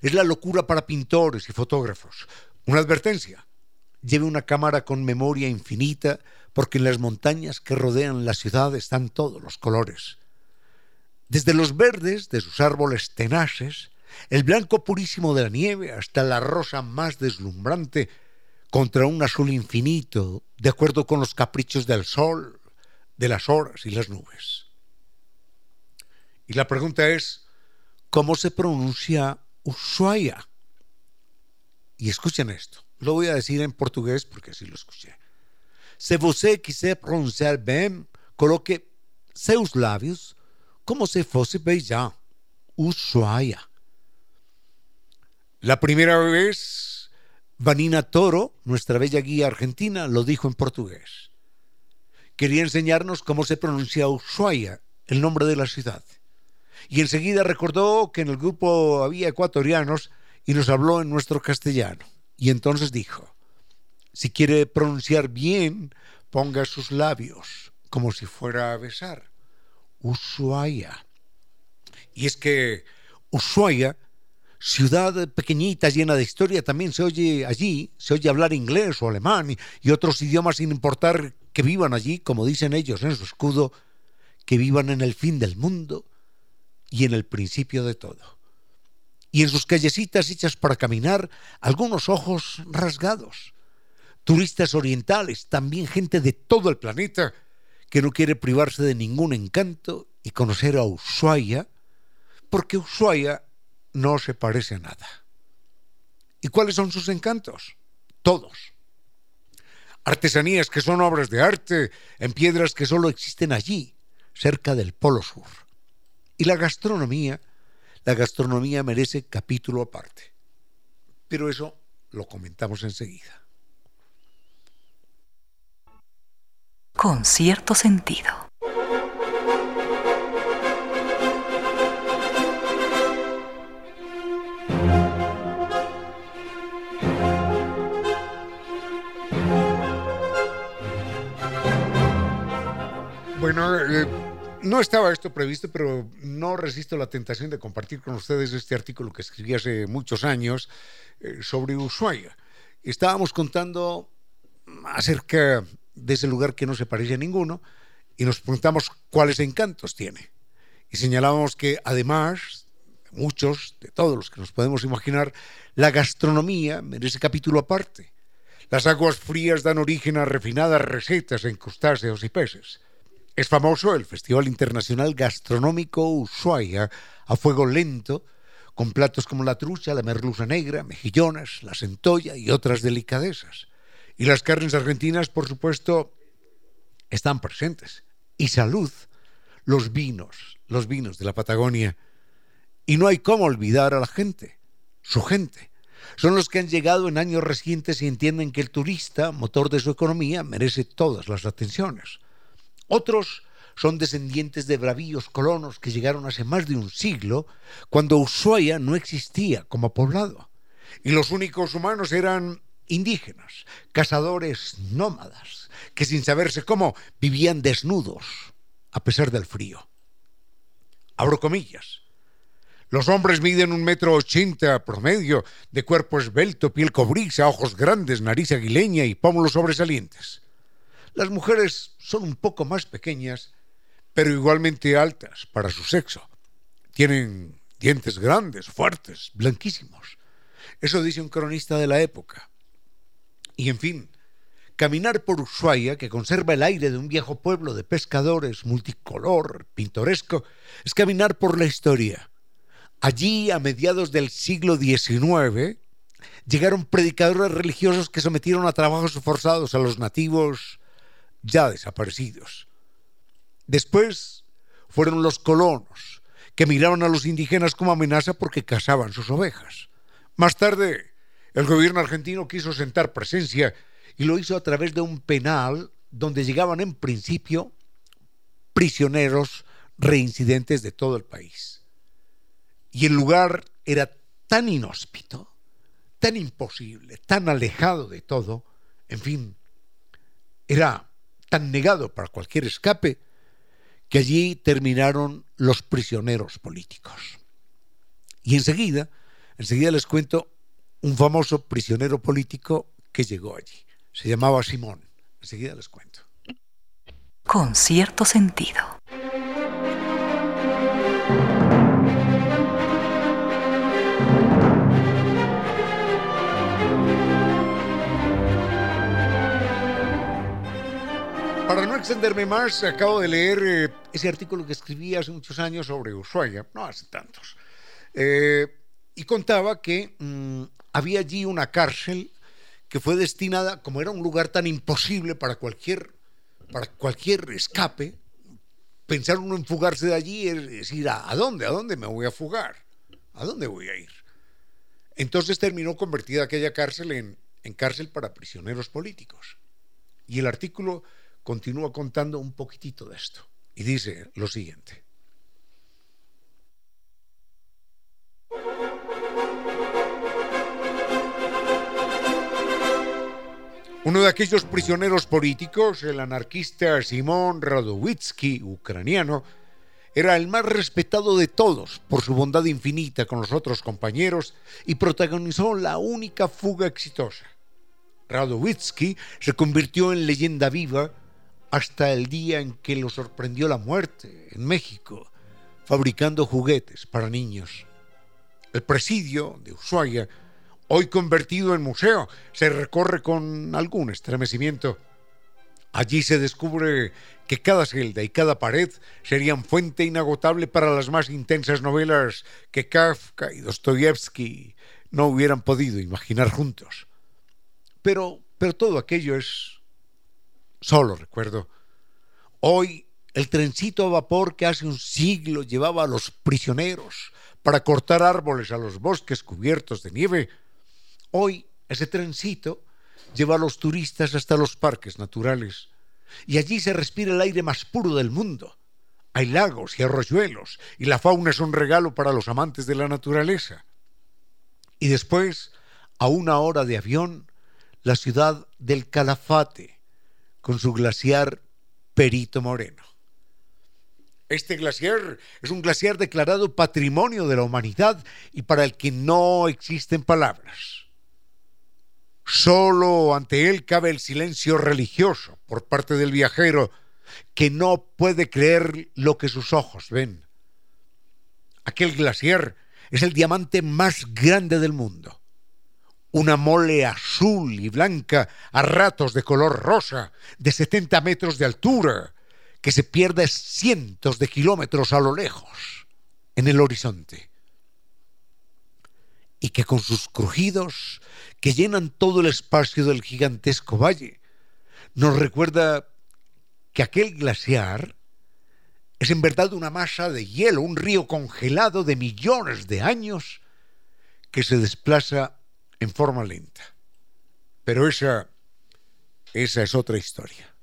es la locura para pintores y fotógrafos. Una advertencia. Lleve una cámara con memoria infinita porque en las montañas que rodean la ciudad están todos los colores. Desde los verdes de sus árboles tenaces, el blanco purísimo de la nieve hasta la rosa más deslumbrante contra un azul infinito, de acuerdo con los caprichos del sol, de las horas y las nubes. Y la pregunta es, ¿cómo se pronuncia Ushuaia? Y escuchen esto, lo voy a decir en portugués porque así lo escuché. Se você quiser pronunciar bem, coloque seus lábios como se fosse beijar. Ushuaia. La primera vez, Vanina Toro, nuestra bella guía argentina, lo dijo en portugués. Quería enseñarnos cómo se pronuncia Ushuaia, el nombre de la ciudad. Y enseguida recordó que en el grupo había ecuatorianos y nos habló en nuestro castellano. Y entonces dijo, si quiere pronunciar bien, ponga sus labios como si fuera a besar. Ushuaia. Y es que Ushuaia ciudad pequeñita llena de historia, también se oye allí, se oye hablar inglés o alemán y, otros idiomas sin importar que vivan allí, como dicen ellos en su escudo, que vivan en el fin del mundo y en el principio de todo. Y en sus callecitas hechas para caminar, algunos ojos rasgados. Turistas orientales, también gente de todo el planeta, que no quiere privarse de ningún encanto y conocer a Ushuaia, porque Ushuaia no se parece a nada. ¿Y cuáles son sus encantos? Todos. Artesanías que son obras de arte en piedras que solo existen allí, cerca del Polo Sur. Y la gastronomía, la gastronomía merece capítulo aparte. Pero eso lo comentamos enseguida. Con cierto sentido. Bueno, eh, no estaba esto previsto, pero no resisto la tentación de compartir con ustedes este artículo que escribí hace muchos años eh, sobre Ushuaia. Estábamos contando acerca de ese lugar que no se parece a ninguno y nos preguntamos cuáles encantos tiene. Y señalábamos que además, muchos, de todos los que nos podemos imaginar, la gastronomía merece capítulo aparte. Las aguas frías dan origen a refinadas recetas en crustáceos y peces. Es famoso el Festival Internacional Gastronómico Ushuaia a fuego lento, con platos como la trucha, la merluza negra, mejillones, la centolla y otras delicadezas. Y las carnes argentinas, por supuesto, están presentes. Y salud, los vinos, los vinos de la Patagonia. Y no hay cómo olvidar a la gente, su gente. Son los que han llegado en años recientes y entienden que el turista, motor de su economía, merece todas las atenciones. Otros son descendientes de bravíos colonos que llegaron hace más de un siglo, cuando Ushuaia no existía como poblado. Y los únicos humanos eran indígenas, cazadores nómadas, que sin saberse cómo vivían desnudos, a pesar del frío. Abro comillas. Los hombres miden un metro ochenta promedio, de cuerpo esbelto, piel cobriza, ojos grandes, nariz aguileña y pómulos sobresalientes. Las mujeres son un poco más pequeñas, pero igualmente altas para su sexo. Tienen dientes grandes, fuertes, blanquísimos. Eso dice un cronista de la época. Y en fin, caminar por Ushuaia, que conserva el aire de un viejo pueblo de pescadores multicolor, pintoresco, es caminar por la historia. Allí, a mediados del siglo XIX, llegaron predicadores religiosos que sometieron a trabajos forzados a los nativos ya desaparecidos. Después fueron los colonos, que miraban a los indígenas como amenaza porque cazaban sus ovejas. Más tarde, el gobierno argentino quiso sentar presencia y lo hizo a través de un penal donde llegaban en principio prisioneros reincidentes de todo el país. Y el lugar era tan inhóspito, tan imposible, tan alejado de todo, en fin, era tan negado para cualquier escape, que allí terminaron los prisioneros políticos. Y enseguida, enseguida les cuento un famoso prisionero político que llegó allí. Se llamaba Simón. Enseguida les cuento. Con cierto sentido. Para no extenderme más, acabo de leer eh, ese artículo que escribí hace muchos años sobre Ushuaia, no hace tantos, eh, y contaba que mm, había allí una cárcel que fue destinada, como era un lugar tan imposible para cualquier, para cualquier escape, pensar uno en fugarse de allí es decir, ¿a, dónde? ¿A dónde me voy a fugar? ¿A dónde voy a ir? Entonces terminó convertida aquella cárcel en, en cárcel para prisioneros políticos. Y el artículo continúa contando un poquitito de esto. Y dice lo siguiente. Uno de aquellos prisioneros políticos, el anarquista Simón Radowitzky, ucraniano, era el más respetado de todos por su bondad infinita con los otros compañeros y protagonizó la única fuga exitosa. Radowitzky se convirtió en leyenda viva hasta el día en que lo sorprendió la muerte en México, fabricando juguetes para niños. El presidio de Ushuaia hoy convertido en museo, se recorre con algún estremecimiento. Allí se descubre que cada celda y cada pared serían fuente inagotable para las más intensas novelas que Kafka y Dostoyevsky no hubieran podido imaginar juntos. Pero, pero todo aquello es solo recuerdo. Hoy el trencito a vapor que hace un siglo llevaba a los prisioneros para cortar árboles a los bosques cubiertos de nieve, Hoy ese trencito lleva a los turistas hasta los parques naturales y allí se respira el aire más puro del mundo. Hay lagos y arroyuelos y la fauna es un regalo para los amantes de la naturaleza. Y después, a una hora de avión, la ciudad del Calafate, con su glaciar Perito Moreno. Este glaciar es un glaciar declarado patrimonio de la humanidad y para el que no existen palabras. Solo ante él cabe el silencio religioso por parte del viajero que no puede creer lo que sus ojos ven. Aquel glaciar es el diamante más grande del mundo. Una mole azul y blanca, a ratos de color rosa, de 70 metros de altura, que se pierde cientos de kilómetros a lo lejos, en el horizonte. Y que con sus crujidos que llenan todo el espacio del gigantesco valle, nos recuerda que aquel glaciar es en verdad una masa de hielo, un río congelado de millones de años que se desplaza en forma lenta. Pero esa, esa es otra historia.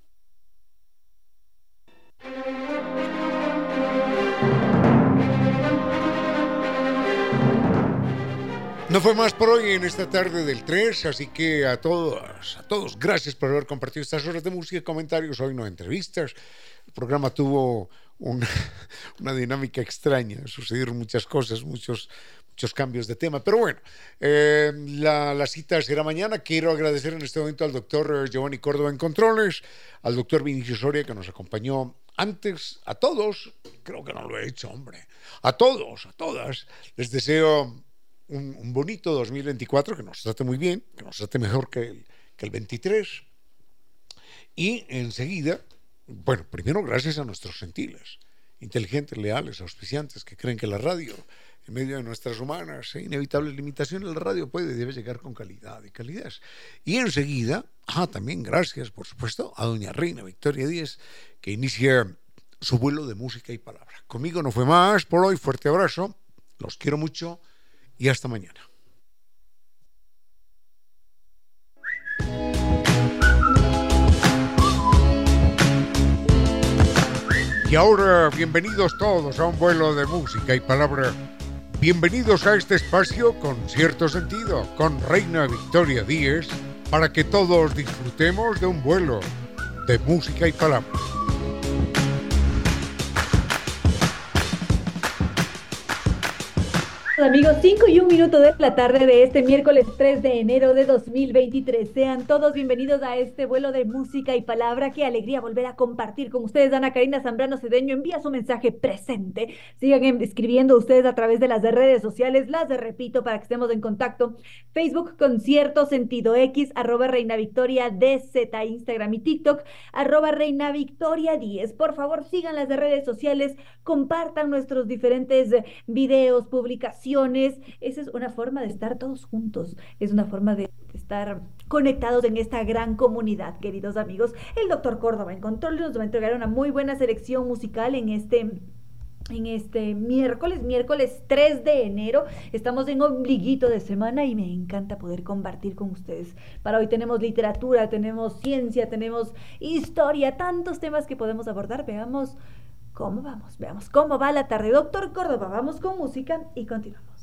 No fue más por hoy en esta tarde del 3, así que a todos, a todos, gracias por haber compartido estas horas de música y comentarios, hoy no entrevistas. El programa tuvo una, dinámica extraña, sucedieron muchas cosas, muchos, muchos cambios de tema, pero bueno, eh, la, la, cita será mañana. Quiero agradecer en este momento al doctor Giovanni Córdoba en Controles, al doctor Vinicio Soria que nos acompañó antes, a todos, creo que no lo he hecho, hombre, a todos, a todas, les deseo un, bonito 2024 que nos trate muy bien, que nos trate mejor que el, que el 23. Y enseguida, bueno, primero gracias a nuestros gentiles, inteligentes, leales, auspiciantes, que creen que la radio en medio de nuestras humanas e inevitables limitaciones, la radio puede y debe llegar con calidad y calidez. Y enseguida, ah, también gracias, por supuesto, a doña Reina Victoria Díez, que inicia su vuelo de música y palabra. Conmigo no fue más por hoy, fuerte abrazo, los quiero mucho y hasta mañana. Y ahora, bienvenidos todos a un vuelo de música y palabra Bienvenidos a este espacio con cierto sentido, con Reina Victoria Díez, para que todos disfrutemos de un vuelo de música y palabras. Amigos, 5 y un minuto de la tarde de este miércoles 3 de enero de 2023. Sean todos bienvenidos a este vuelo de música y palabra. Qué alegría volver a compartir con ustedes. Ana Karina Zambrano Cedeño envía su mensaje presente. Sigan escribiendo ustedes a través de las redes sociales. Las repito para que estemos en contacto. Facebook Concierto Sentido X, arroba Reina Victoria DZ, Instagram y TikTok, arroba Reina Victoria 10. Por favor, sigan las redes sociales, compartan nuestros diferentes videos, publicaciones esa es una forma de estar todos juntos, es una forma de estar conectados en esta gran comunidad, queridos amigos. El doctor Córdoba en control nos va a entregar una muy buena selección musical en este en este miércoles, miércoles 3 de enero. Estamos en ombliguito de semana y me encanta poder compartir con ustedes. Para hoy tenemos literatura, tenemos ciencia, tenemos historia, tantos temas que podemos abordar. Veamos ¿Cómo vamos? Veamos cómo va la tarde. Doctor Córdoba, vamos con música y continuamos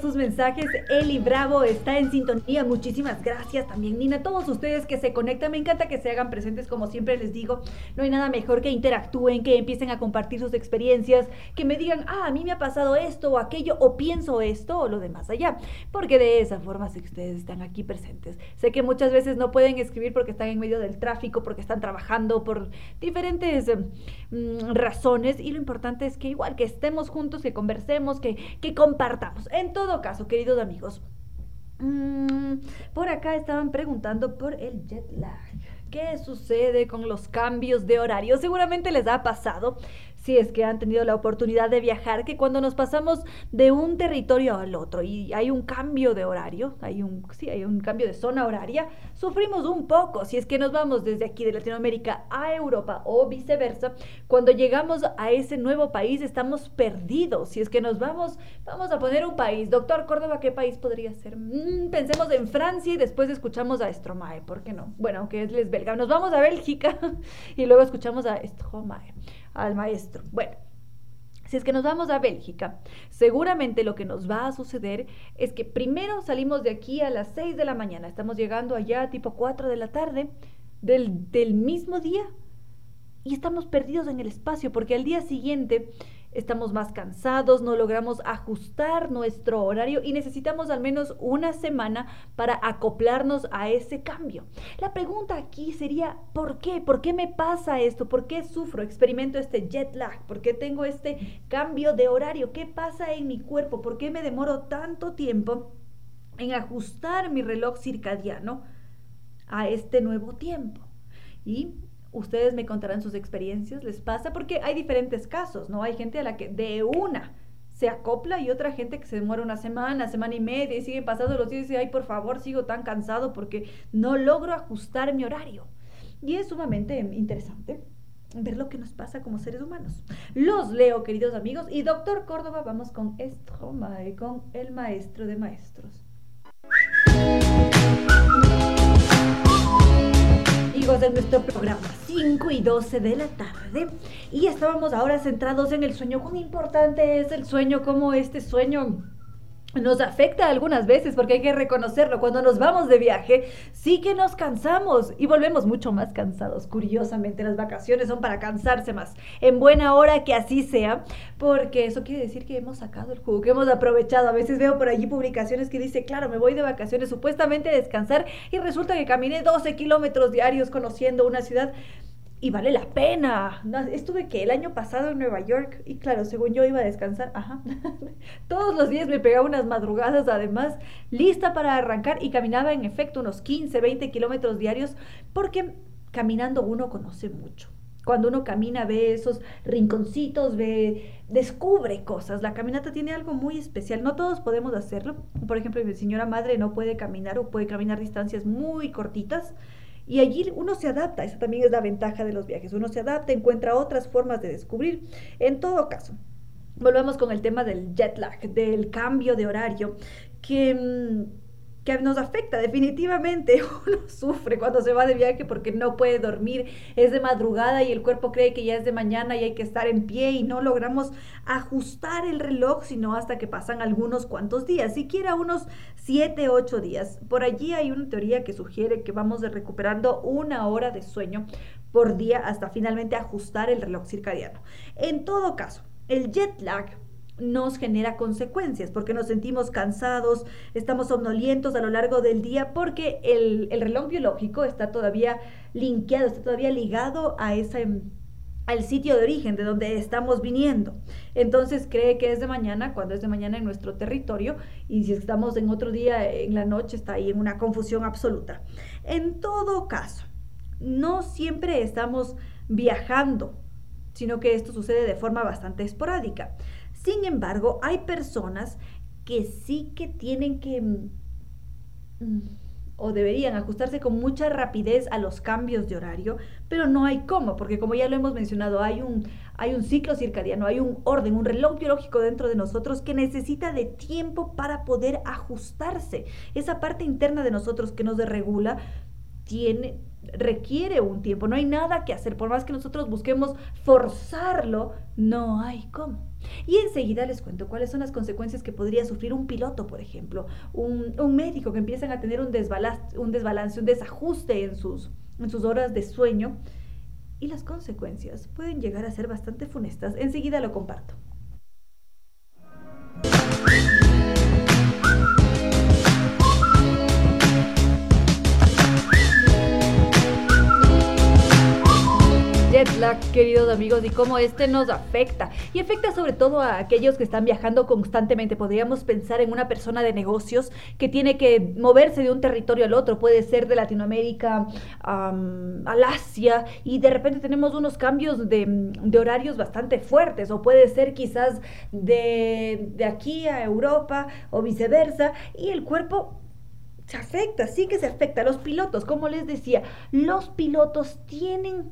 sus mensajes. Eli Bravo está en sintonía. Muchísimas gracias también, Nina. Todos ustedes que se conectan, me encanta que se hagan presentes, como siempre les digo. No hay nada mejor que interactúen, que empiecen a compartir sus experiencias, que me digan, ah, a mí me ha pasado esto o aquello, o pienso esto o lo demás allá. Porque de esa forma sé que ustedes están aquí presentes. Sé que muchas veces no pueden escribir porque están en medio del tráfico, porque están trabajando por diferentes mm, razones. Y lo importante es que igual que estemos juntos, que conversemos, que, que compartamos. Entonces, todo caso, queridos amigos, mm, por acá estaban preguntando por el jet lag. ¿Qué sucede con los cambios de horario? Seguramente les ha pasado si es que han tenido la oportunidad de viajar, que cuando nos pasamos de un territorio al otro y hay un cambio de horario, hay un, sí, hay un cambio de zona horaria, sufrimos un poco. Si es que nos vamos desde aquí de Latinoamérica a Europa o viceversa, cuando llegamos a ese nuevo país estamos perdidos. Si es que nos vamos, vamos a poner un país. Doctor Córdoba, ¿qué país podría ser? Mm, pensemos en Francia y después escuchamos a Stromae, ¿por qué no? Bueno, aunque es belga. Nos vamos a Bélgica y luego escuchamos a Stromae al maestro. Bueno, si es que nos vamos a Bélgica, seguramente lo que nos va a suceder es que primero salimos de aquí a las 6 de la mañana, estamos llegando allá tipo 4 de la tarde del, del mismo día y estamos perdidos en el espacio porque al día siguiente estamos más cansados, no logramos ajustar nuestro horario y necesitamos al menos una semana para acoplarnos a ese cambio. La pregunta aquí sería, ¿por qué? ¿Por qué me pasa esto? ¿Por qué sufro? Experimento este jet lag? ¿Por qué tengo este cambio de horario? ¿Qué pasa en mi cuerpo? ¿Por qué me demoro tanto tiempo en ajustar mi reloj circadiano a este nuevo tiempo? Y Ustedes me contarán sus experiencias, les pasa, porque hay diferentes casos, ¿no? Hay gente a la que de una se acopla y otra gente que se demora una semana, semana y media y sigue pasando los días y dice, ay, por favor, sigo tan cansado porque no logro ajustar mi horario. Y es sumamente interesante ver lo que nos pasa como seres humanos. Los leo, queridos amigos, y doctor Córdoba, vamos con Stromae, con el maestro de maestros de nuestro programa, 5 y 12 de la tarde. Y estábamos ahora centrados en el sueño. ¿Cuán importante es el sueño? como este sueño nos afecta algunas veces porque hay que reconocerlo. Cuando nos vamos de viaje, sí que nos cansamos y volvemos mucho más cansados. Curiosamente, las vacaciones son para cansarse más. En buena hora que así sea, porque eso quiere decir que hemos sacado el jugo, que hemos aprovechado. A veces veo por allí publicaciones que dice, claro, me voy de vacaciones supuestamente a descansar y resulta que caminé 12 kilómetros diarios conociendo una ciudad y vale la pena. estuve que el año pasado en Nueva York y claro, según yo iba a descansar, ajá. Todos los días me pegaba unas madrugadas además, lista para arrancar y caminaba en efecto unos 15, 20 kilómetros diarios porque caminando uno conoce mucho. Cuando uno camina ve esos rinconcitos, ve, descubre cosas. La caminata tiene algo muy especial. No todos podemos hacerlo. Por ejemplo, mi señora madre no puede caminar o puede caminar distancias muy cortitas. Y allí uno se adapta, esa también es la ventaja de los viajes, uno se adapta, encuentra otras formas de descubrir. En todo caso, volvemos con el tema del jet lag, del cambio de horario, que mm, que nos afecta definitivamente. Uno sufre cuando se va de viaje porque no puede dormir, es de madrugada y el cuerpo cree que ya es de mañana y hay que estar en pie y no logramos ajustar el reloj sino hasta que pasan algunos cuantos días, siquiera unos 7, 8 días. Por allí hay una teoría que sugiere que vamos recuperando una hora de sueño por día hasta finalmente ajustar el reloj circadiano. En todo caso, el jet lag nos genera consecuencias, porque nos sentimos cansados, estamos somnolientos a lo largo del día, porque el, reloj biológico está todavía linkeado, está todavía ligado a ese al sitio de origen de donde estamos viniendo. Entonces cree que es de mañana, cuando es de mañana en nuestro territorio, y si estamos en otro día en la noche, está ahí en una confusión absoluta. En todo caso, no siempre estamos viajando, sino que esto sucede de forma bastante esporádica. Sin embargo, hay personas que sí que tienen que mm, o deberían ajustarse con mucha rapidez a los cambios de horario, pero no hay cómo, porque como ya lo hemos mencionado, hay un, hay un ciclo circadiano, hay un orden, un reloj biológico dentro de nosotros que necesita de tiempo para poder ajustarse. Esa parte interna de nosotros que nos desregula tiene, requiere un tiempo, no hay nada que hacer, por más que nosotros busquemos forzarlo, no hay cómo. Y enseguida les cuento cuáles son las consecuencias que podría sufrir un piloto, por ejemplo, un, médico que empiezan a tener un desbalance, un, desbalance, un desajuste en sus, en sus horas de sueño. Y las consecuencias pueden llegar a ser bastante funestas. Enseguida lo comparto. Queridos amigos, y cómo este nos afecta. Y afecta sobre todo a aquellos que están viajando constantemente. Podríamos pensar en una persona de negocios que tiene que moverse de un territorio al otro. Puede ser de Latinoamérica al Asia y de repente tenemos unos cambios de, horarios bastante fuertes. O puede ser quizás de, de aquí a Europa o viceversa. Y el cuerpo se afecta, sí que se afecta. Los pilotos, como les decía, los pilotos tienen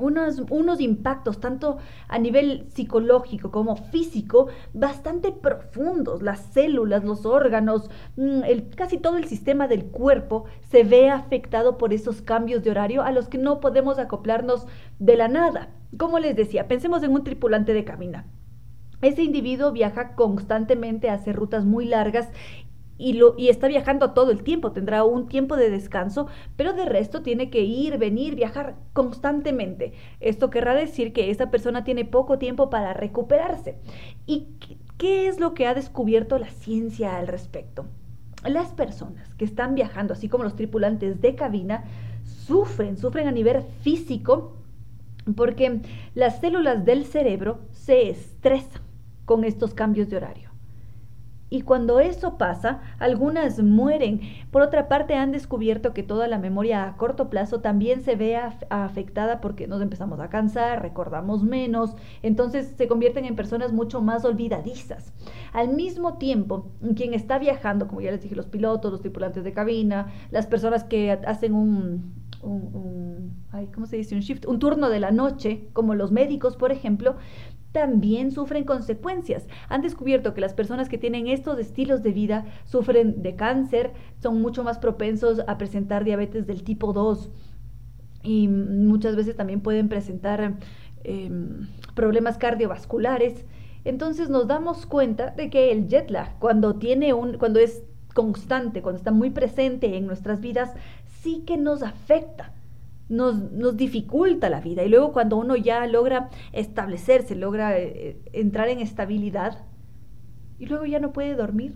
unos, unos, impactos tanto a nivel psicológico como físico bastante profundos. Las células, los órganos, mm, el, casi todo el sistema del cuerpo se ve afectado por esos cambios de horario a los que no podemos acoplarnos de la nada. Como les decía, pensemos en un tripulante de cabina. Ese individuo viaja constantemente, hace rutas muy largas y, está viajando todo el tiempo, tendrá un tiempo de descanso, pero de resto tiene que ir, venir, viajar constantemente. Esto querrá decir que esa persona tiene poco tiempo para recuperarse. ¿Y qué es lo que ha descubierto la ciencia al respecto? Las personas que están viajando, así como los tripulantes de cabina, sufren, sufren a nivel físico porque las células del cerebro se estresan con estos cambios de horario. Y cuando eso pasa, algunas mueren. Por otra parte, han descubierto que toda la memoria a corto plazo también se ve afectada porque nos empezamos a cansar, recordamos menos, entonces se convierten en personas mucho más olvidadizas. Al mismo tiempo, quien está viajando, como ya les dije, los pilotos, los tripulantes de cabina, las personas que hacen un, un, ¿cómo se dice? Un shift, un turno de la noche, como los médicos, por ejemplo, también sufren consecuencias. Han descubierto que las personas que tienen estos estilos de vida sufren de cáncer, son mucho más propensos a presentar diabetes del tipo 2 y muchas veces también pueden presentar em, problemas cardiovasculares. Entonces nos damos cuenta de que el jet lag, cuando, tiene un, cuando es constante, cuando está muy presente en nuestras vidas, sí que nos afecta nos, dificulta la vida. Y luego cuando uno ya logra establecerse, logra eh, entrar en estabilidad, y luego ya no puede dormir,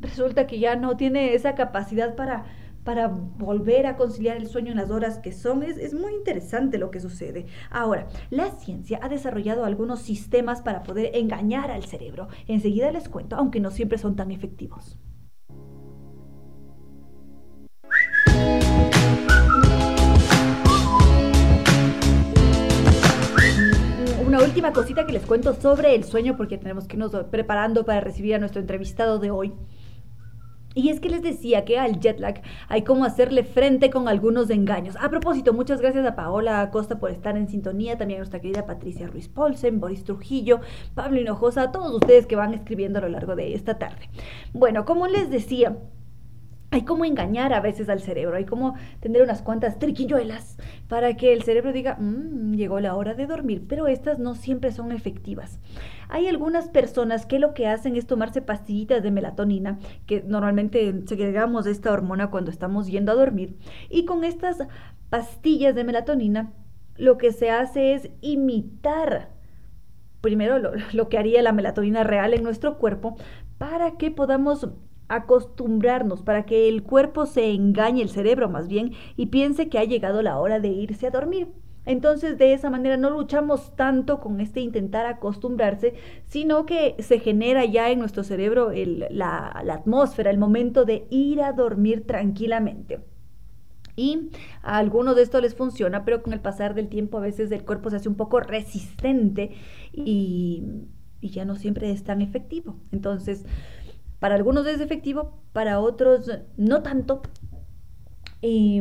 resulta que ya no tiene esa capacidad para, para volver a conciliar el sueño en las horas que son. Es, es, muy interesante lo que sucede. Ahora, la ciencia ha desarrollado algunos sistemas para poder engañar al cerebro. Enseguida les cuento, aunque no siempre son tan efectivos. Última cosita que les cuento sobre el sueño, porque tenemos que irnos preparando para recibir a nuestro entrevistado de hoy. Y es que les decía que al jet lag hay como hacerle frente con algunos engaños. A propósito, muchas gracias a Paola Acosta por estar en sintonía, también a nuestra querida Patricia Ruiz Polsen, Boris Trujillo, Pablo Hinojosa, a todos ustedes que van escribiendo a lo largo de esta tarde. Bueno, como les decía, hay como engañar a veces al cerebro, hay como tener unas cuantas triquilluelas para que el cerebro diga, mmm, llegó la hora de dormir, pero estas no siempre son efectivas. Hay algunas personas que lo que hacen es tomarse pastillitas de melatonina, que normalmente segregamos esta hormona cuando estamos yendo a dormir, y con estas pastillas de melatonina lo que se hace es imitar primero lo, lo que haría la melatonina real en nuestro cuerpo para que podamos acostumbrarnos para que el cuerpo se engañe, el cerebro más bien, y piense que ha llegado la hora de irse a dormir. Entonces de esa manera no luchamos tanto con este intentar acostumbrarse, sino que se genera ya en nuestro cerebro la, atmósfera, el momento de ir a dormir tranquilamente. Y a algunos de esto les funciona, pero con el pasar del tiempo a veces el cuerpo se hace un poco resistente y ya no siempre es tan efectivo. Entonces, para algunos es efectivo, para otros no tanto. Y,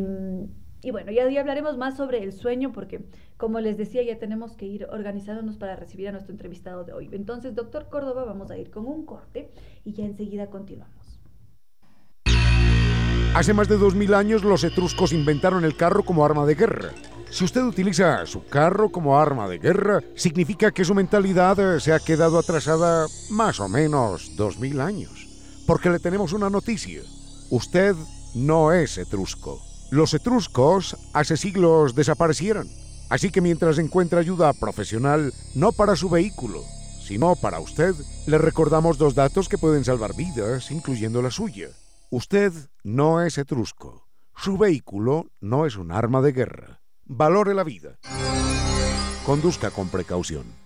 bueno, ya, ya hablaremos más sobre el sueño porque, como les decía, ya tenemos que ir organizándonos para recibir a nuestro entrevistado de hoy. Entonces, doctor Córdoba, vamos a ir con un corte y ya enseguida continuamos. Hace más de 2000 años los etruscos inventaron el carro como arma de guerra. Si usted utiliza su carro como arma de guerra, significa que su mentalidad se ha quedado atrasada más o menos 2000 años porque le tenemos una noticia. Usted no es etrusco. Los etruscos hace siglos desaparecieron. Así que mientras encuentra ayuda profesional, no para su vehículo, sino para usted, le recordamos dos datos que pueden salvar vidas, incluyendo la suya. Usted no es etrusco. Su vehículo no es un arma de guerra. Valore la vida. Conduzca con precaución.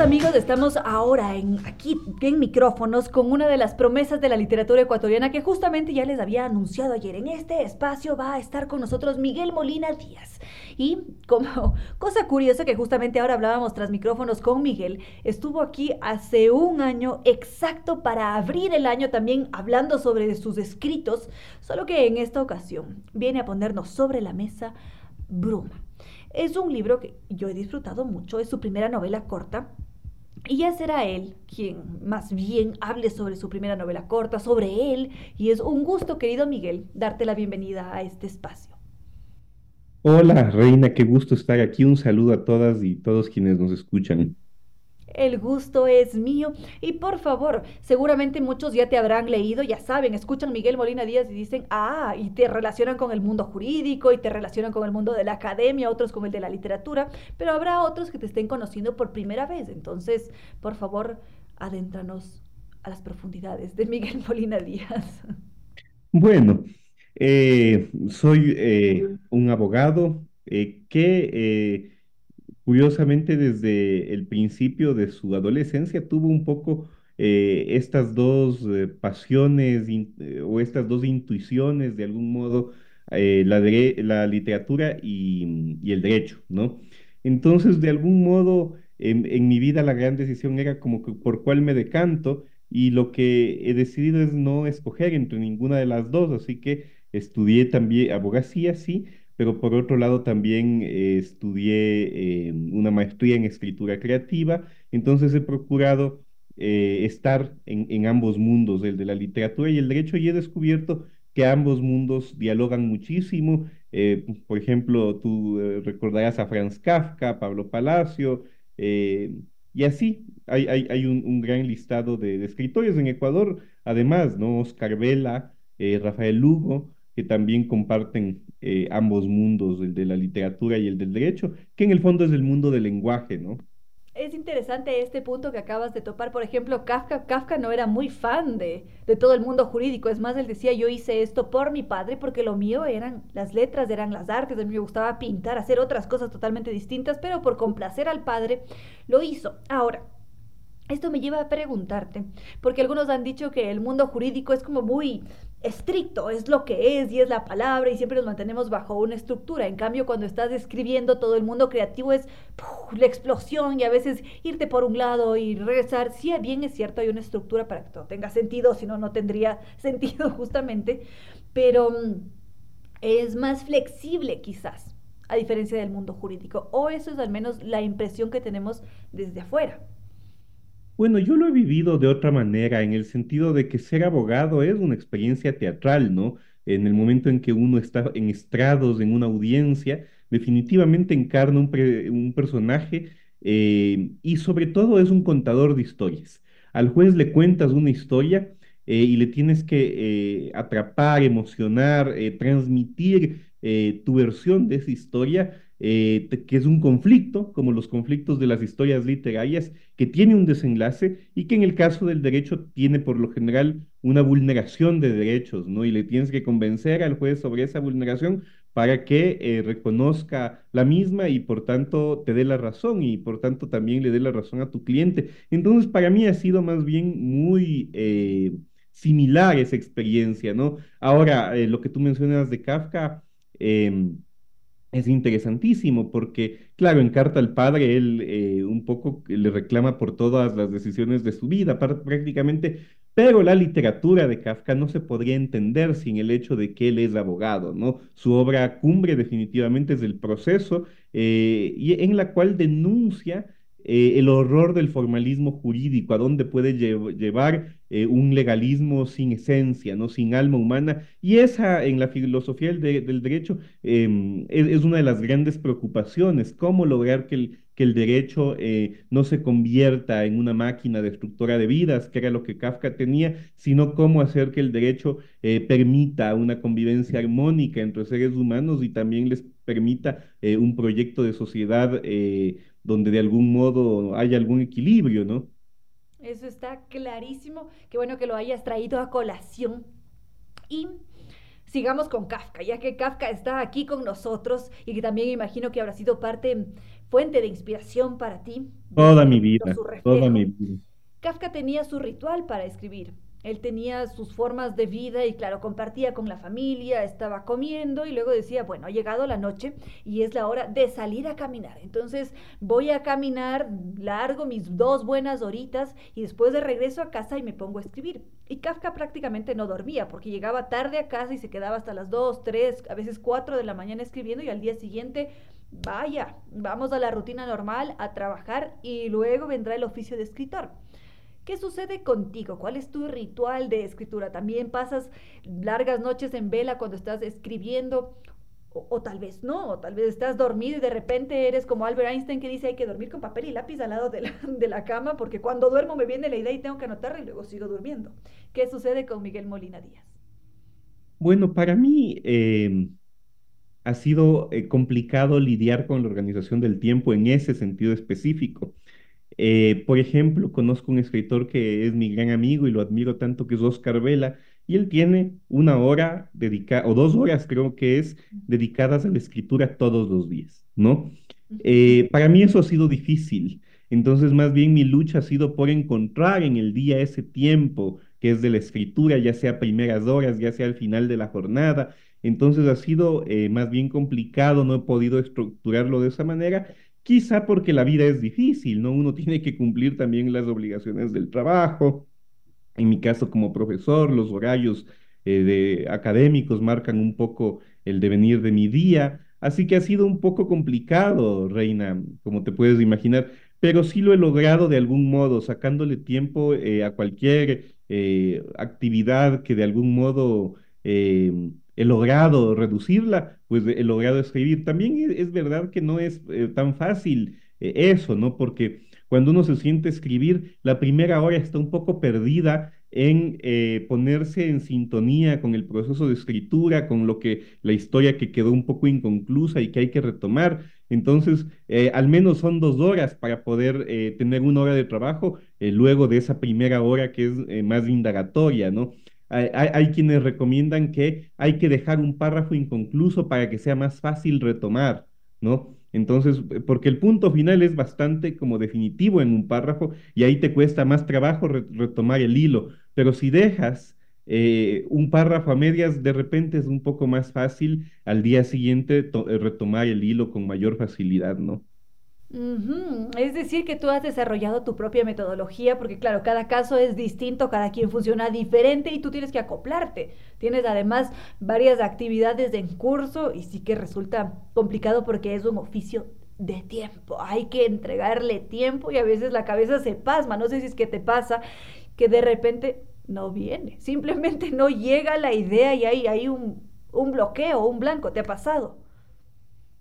Amigos, estamos ahora en, aquí en micrófonos con una de las promesas de la literatura ecuatoriana que justamente ya les había anunciado ayer. En este espacio va a estar con nosotros Miguel Molina Díaz. Y como cosa curiosa que justamente ahora hablábamos tras micrófonos con Miguel, estuvo aquí hace un año exacto para abrir el año también hablando sobre sus escritos, solo que en esta ocasión viene a ponernos sobre la mesa Bruma. Es un libro que yo he disfrutado mucho, es su primera novela corta, y ya será él quien más bien hable sobre su primera novela corta, sobre él. Y es un gusto, querido Miguel, darte la bienvenida a este espacio. Hola, Reina, qué gusto estar aquí. Un saludo a todas y todos quienes nos escuchan. El gusto es mío. Y por favor, seguramente muchos ya te habrán leído, ya saben, escuchan Miguel Molina Díaz y dicen, ah, y te relacionan con el mundo jurídico y te relacionan con el mundo de la academia, otros con el de la literatura, pero habrá otros que te estén conociendo por primera vez. Entonces, por favor, adéntranos a las profundidades de Miguel Molina Díaz. Bueno, eh, soy eh, un abogado eh, que curiosamente desde el principio de su adolescencia tuvo un poco eh, estas dos eh, pasiones eh, o estas dos intuiciones de algún modo, la, literatura y, el derecho, ¿no? Entonces, de algún modo, en, en, mi vida la gran decisión era como que por cuál me decanto y lo que he decidido es no escoger entre ninguna de las dos, así que estudié también abogacía, sí, pero por otro lado también eh, estudié eh, una maestría en escritura creativa, entonces he procurado eh, estar en, ambos mundos, el de la literatura y el derecho, y he descubierto que ambos mundos dialogan muchísimo. por ejemplo, tú recordarás a Franz Kafka, Pablo Palacio, y así hay, hay, un, gran listado de, de, escritores en Ecuador, además, ¿no? Oscar Vela, Rafael Lugo, que también comparten eh, ambos mundos, el de la literatura y el del derecho, que en el fondo es el mundo del lenguaje, ¿no? es interesante este punto que acabas de topar. Por ejemplo, Kafka, Kafka no era muy fan de, de, todo el mundo jurídico. Es más, él decía, yo hice esto por mi padre porque lo mío eran las letras, eran las artes. A mí me gustaba pintar, hacer otras cosas totalmente distintas, pero por complacer al padre lo hizo. Ahora, esto me lleva a preguntarte, porque algunos han dicho que el mundo jurídico es como muy estricto, es lo que es y es la palabra y siempre nos mantenemos bajo una estructura. En cambio, cuando estás escribiendo, todo el mundo creativo es la explosión y a veces irte por un lado y regresar. Sí, bien es cierto, hay una estructura para que todo tenga sentido, si no, no tendría sentido justamente, pero mm, es más flexible quizás, a diferencia del mundo jurídico, o eso es al menos la impresión que tenemos desde afuera. Bueno, yo lo he vivido de otra manera, en el sentido de que ser abogado es una experiencia teatral, ¿no? En el momento en que uno está en estrados, en una audiencia, definitivamente encarna un, personaje eh, y sobre todo es un contador de historias. Al juez le cuentas una historia eh, y le tienes que eh, atrapar, emocionar, transmitir tu versión de esa historia eh, que es un conflicto, como los conflictos de las historias literarias, que tiene un desenlace y que en el caso del derecho tiene por lo general una vulneración de derechos, ¿no? Y le tienes que convencer al juez sobre esa vulneración para que eh, reconozca la misma y por tanto te dé la razón y por tanto también le dé la razón a tu cliente. Entonces, para mí ha sido más bien muy... Eh, similar esa experiencia, ¿no? Ahora, lo que tú mencionas de Kafka, eh, es interesantísimo porque, claro, en Carta al Padre él eh, un poco le reclama por todas las decisiones de su vida prácticamente, pero la literatura de Kafka no se podría entender sin el hecho de que él es abogado, ¿no? Su obra cumbre definitivamente es el proceso eh, y en la cual denuncia eh, el horror del formalismo jurídico, a dónde puede llevar eh, un legalismo sin esencia, ¿no? sin alma humana. Y esa, en la filosofía del, derecho, em, es, una de las grandes preocupaciones, cómo lograr que el, que el derecho eh, no se convierta en una máquina destructora de vidas, que era lo que Kafka tenía, sino cómo hacer que el derecho permita una convivencia armónica entre seres humanos y también les permita un proyecto de sociedad donde de algún modo haya algún equilibrio, ¿no? Eso está clarísimo. Qué bueno que lo hayas traído a colación. Y sigamos con Kafka, ya que Kafka está aquí con nosotros y que también imagino que habrá sido parte, fuente de inspiración para ti. Toda mi vida, toda mi vida. Kafka tenía su ritual para escribir. Él tenía sus formas de vida y claro, compartía con la familia, estaba comiendo y luego decía, bueno, ha llegado la noche y es la hora de salir a caminar. Entonces voy a caminar largo mis dos buenas horitas y después de regreso a casa y me pongo a escribir. Y Kafka prácticamente no dormía porque llegaba tarde a casa y se quedaba hasta las 2, 3, a veces 4 de la mañana escribiendo y al día siguiente vaya, vamos a la rutina normal, a trabajar y luego vendrá el oficio de escritor. ¿Qué sucede contigo? ¿Cuál es tu ritual de escritura? ¿También pasas largas noches en vela cuando estás escribiendo? O, tal vez no, o tal vez estás dormido y de repente eres como Albert Einstein que dice hay que dormir con papel y lápiz al lado de la, cama porque cuando duermo me viene la idea y tengo que anotarla y luego sigo durmiendo. ¿Qué sucede con Miguel Molina Díaz? Bueno, para mí em, ha sido eh, complicado lidiar con la organización del tiempo en ese sentido específico. Eh, por ejemplo, conozco un escritor que es mi gran amigo y lo admiro tanto, que es Oscar Vela, y él tiene una hora dedicada, o dos horas creo que es, dedicadas a la escritura todos los días, ¿no? Eh, para mí eso ha sido difícil. Entonces, más bien mi lucha ha sido por encontrar en el día ese tiempo que es de la escritura, ya sea primeras horas, ya sea al final de la jornada. Entonces ha sido eh, más bien complicado, no he podido estructurarlo de esa manera Quizá porque la vida es difícil, ¿no? Uno tiene que cumplir también las obligaciones del trabajo. En mi caso, como profesor, los horarios eh, de académicos marcan un poco el devenir de mi día. Así que ha sido un poco complicado, Reina, como te puedes imaginar, pero sí lo he logrado de algún modo, sacándole tiempo eh, a cualquier eh, actividad que de algún modo he logrado reducirla, pues he logrado escribir. También es, verdad que no es eh, tan fácil eh, eso, ¿no? Porque cuando uno se siente escribir, la primera hora está un poco perdida en eh, ponerse en sintonía con el proceso de escritura, con lo que la historia que quedó un poco inconclusa y que hay que retomar. Entonces, al menos son dos horas para poder tener una hora de trabajo luego de esa primera hora que es más indagatoria, ¿no? Hay, quienes recomiendan que hay que dejar un párrafo inconcluso para que sea más fácil retomar, ¿no? Entonces, porque el punto final es bastante como definitivo en un párrafo y ahí te cuesta más trabajo retomar el hilo, pero si dejas eh, un párrafo a medias de repente es un poco más fácil al día siguiente eh, retomar el hilo con mayor facilidad, ¿no? Es decir, que tú has desarrollado tu propia metodología, porque claro, cada caso es distinto, cada quien funciona diferente y tú tienes que acoplarte. Tienes además varias actividades en curso y sí que resulta complicado porque es un oficio de tiempo. Hay que entregarle tiempo y a veces la cabeza se pasma. No sé si es que te pasa que de repente no viene, simplemente no llega la idea y hay, hay un, un bloqueo, un blanco, ¿te ha pasado?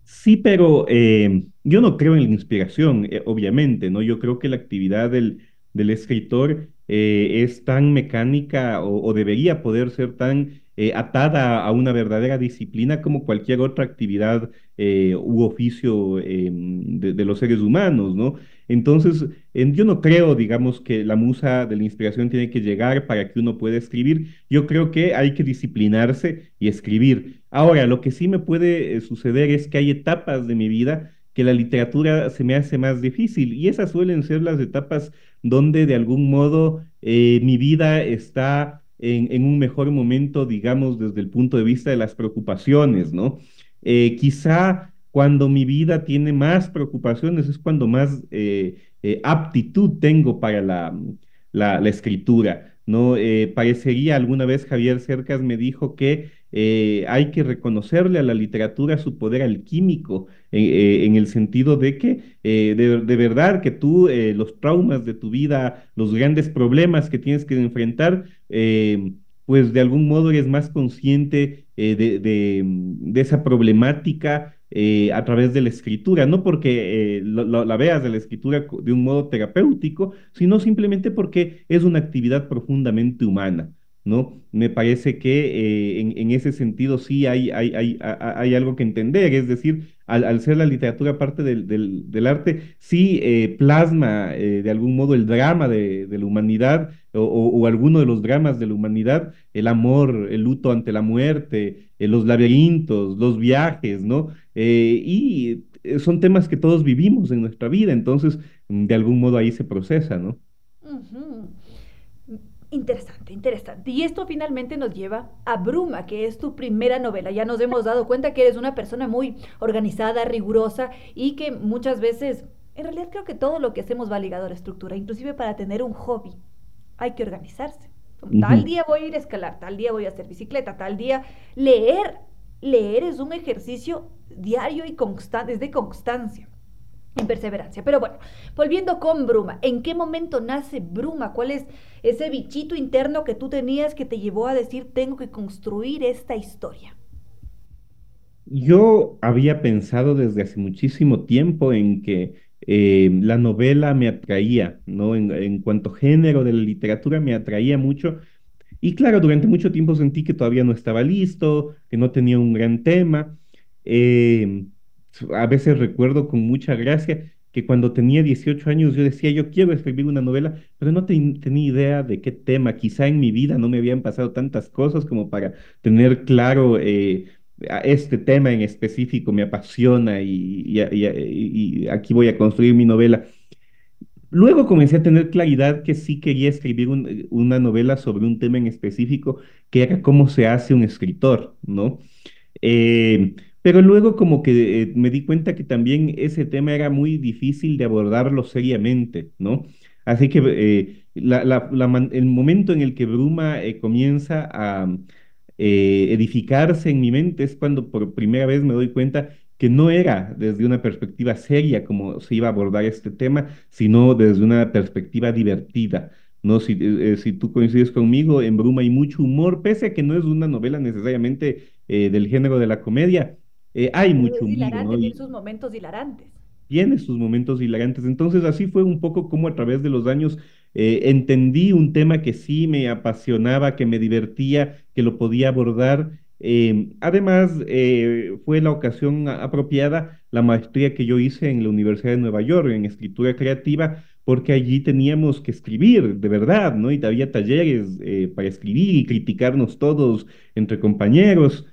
Sí, pero eh, yo no creo en la inspiración, eh, obviamente, ¿no? Yo creo que la actividad del, del escritor eh, es tan mecánica o, debería poder ser tan atada a una verdadera disciplina como cualquier otra actividad u oficio em, de, de, los seres humanos, ¿no? Entonces, yo no creo, digamos, que la musa de la inspiración tiene que llegar para que uno pueda escribir. Yo creo que hay que disciplinarse y escribir. Ahora, lo que sí me puede eh, suceder es que hay etapas de mi vida que la literatura se me hace más difícil y esas suelen ser las etapas donde de algún modo eh, mi vida está en, un mejor momento, digamos, desde el punto de vista de las preocupaciones, ¿no? Eh, quizá cuando mi vida tiene más preocupaciones, es cuando más eh, eh, aptitud tengo para la, la, escritura. ¿no? Parecería alguna vez Javier Cercas me dijo que hay que reconocerle a la literatura su poder alquímico, en el sentido de que de, de, verdad que tú los traumas de tu vida, los grandes problemas que tienes que enfrentar, pues de algún modo eres más consciente de, de, esa problemática eh, a través de la escritura, no porque eh, la veas de la escritura de un modo terapéutico, sino simplemente porque es una actividad profundamente humana. ¿No? Me parece que eh, en, ese sentido sí hay, hay, hay, hay, algo que entender, es decir, al, ser la literatura parte del, del, arte, sí plasma de algún modo el drama de, la humanidad o, alguno de los dramas de la humanidad, el amor, el luto ante la muerte, los laberintos, los viajes, ¿no? Eh, y eh, son temas que todos vivimos en nuestra vida, entonces de algún modo ahí se procesa, ¿no? Interesante, interesante. Y esto finalmente nos lleva a Bruma, que es tu primera novela. Ya nos hemos dado cuenta que eres una persona muy organizada, rigurosa y que muchas veces, en realidad creo que todo lo que hacemos va ligado a la estructura, inclusive para tener un hobby hay que organizarse. Tal día voy a ir a escalar, tal día voy a hacer bicicleta, tal día leer. Leer es un ejercicio diario y constante, es de constancia perseverancia. Pero bueno, volviendo con Bruma, ¿en qué momento nace Bruma? ¿Cuál es ese bichito interno que tú tenías que te llevó a decir, tengo que construir esta historia? Yo había pensado desde hace muchísimo tiempo en que eh, la novela me atraía, ¿no? En, en cuanto género de la literatura me atraía mucho. Y claro, durante mucho tiempo sentí que todavía no estaba listo, que no tenía un gran tema. Eh, a veces recuerdo con mucha gracia que cuando tenía 18 años yo decía, yo quiero escribir una novela, pero no tenía idea de qué tema. Quizá en mi vida no me habían pasado tantas cosas como para tener claro eh, este tema en específico me apasiona y, y, aquí voy a construir mi novela. Luego comencé a tener claridad que sí quería escribir una novela sobre un tema en específico, que era cómo se hace un escritor, ¿no? Eh, pero luego como que eh, me di cuenta que también ese tema era muy difícil de abordarlo seriamente, ¿no? Así que eh, el momento en el que Bruma eh, comienza a edificarse en mi mente es cuando por primera vez me doy cuenta que no era desde una perspectiva seria como se iba a abordar este tema, sino desde una perspectiva divertida. ¿no? Si, si tú coincides conmigo, en Bruma hay mucho humor, pese a que no es una novela necesariamente del género de la comedia, eh, hay mucho humor. Tiene sus momentos hilarantes. Tiene sus momentos hilarantes. Entonces, así fue un poco como a través de los años eh, entendí un tema que sí me apasionaba, que me divertía, que lo podía abordar Eh, además, eh, fue la ocasión apropiada la maestría que yo hice en la Universidad de Nueva York en escritura creativa, porque allí teníamos que escribir de verdad, ¿no? Y había talleres eh, para escribir y criticarnos todos entre compañeros.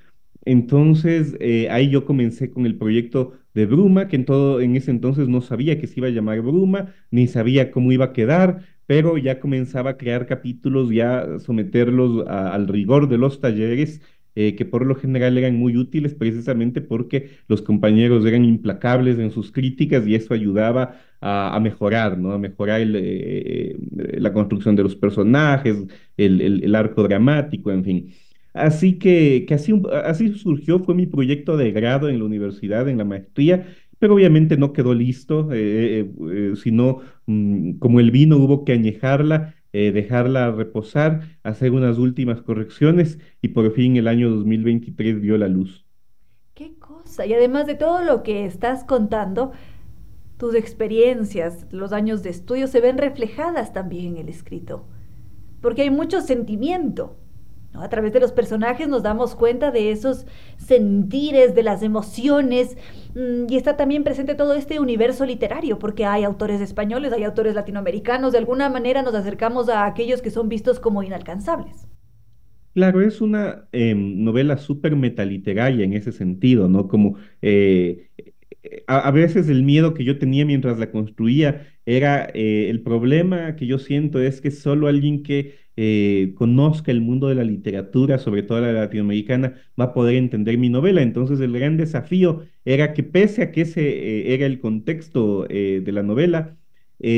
Entonces, ahí yo comencé con el proyecto de Bruma, que en, todo, en ese entonces no sabía que se iba a llamar Bruma, ni sabía cómo iba a quedar, pero ya comenzaba a crear capítulos, ya someterlos al rigor de los talleres eh, que por lo general eran muy útiles precisamente porque los compañeros eran implacables en sus críticas y eso ayudaba a, mejorar, ¿no? A mejorar eh, eh, la construcción de los personajes, el, arco dramático, en fin. Así que, que así, así surgió, fue mi proyecto de grado en la universidad, en la maestría, pero obviamente no quedó listo, sino mm, como el vino hubo que añejarla eh, dejarla reposar, hacer unas últimas correcciones y por fin el año 2023 vio la luz. Qué cosa. Y además de todo lo que estás contando, tus experiencias, los años de estudio se ven reflejadas también en el escrito, porque hay mucho sentimiento. A través de los personajes nos damos cuenta de esos sentires, de las emociones, mm, y está también presente todo este universo literario, porque hay autores españoles, hay autores latinoamericanos, de alguna manera nos acercamos a aquellos que son vistos como inalcanzables. Claro, es una em, novela súper metaliteraria en ese sentido, ¿no? Como eh, a, veces el miedo que yo tenía mientras la construía era eh, el problema que yo siento es que solo alguien que eh, conozca el mundo de la literatura, sobre todo la latinoamericana, va a poder entender mi novela. Entonces el gran desafío era que pese a que ese eh, era el contexto de la novela,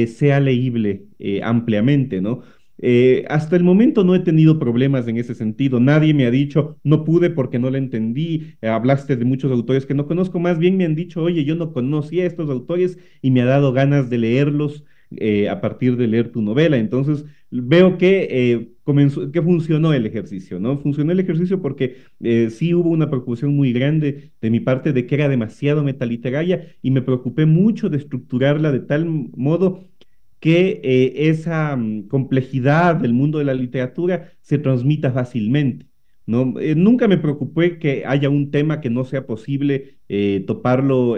sea leíble ampliamente, ¿no? Eh, hasta el momento no he tenido problemas en ese sentido. Nadie me ha dicho, no pude porque no la entendí. Eh, hablaste de muchos autores que no conozco. Más bien me han dicho, oye, yo no conocía a estos autores y me ha dado ganas de leerlos eh, a partir de leer tu novela. Entonces veo que, comenzó, que funcionó el ejercicio, ¿no? Funcionó el ejercicio porque sí hubo una preocupación muy grande de mi parte de que era demasiado metaliteraria y me preocupé mucho de estructurarla de tal modo que eh, esa mm, complejidad del mundo de la literatura se transmita fácilmente. ¿no? Eh, nunca me preocupé que haya un tema que no sea posible eh, toparlo,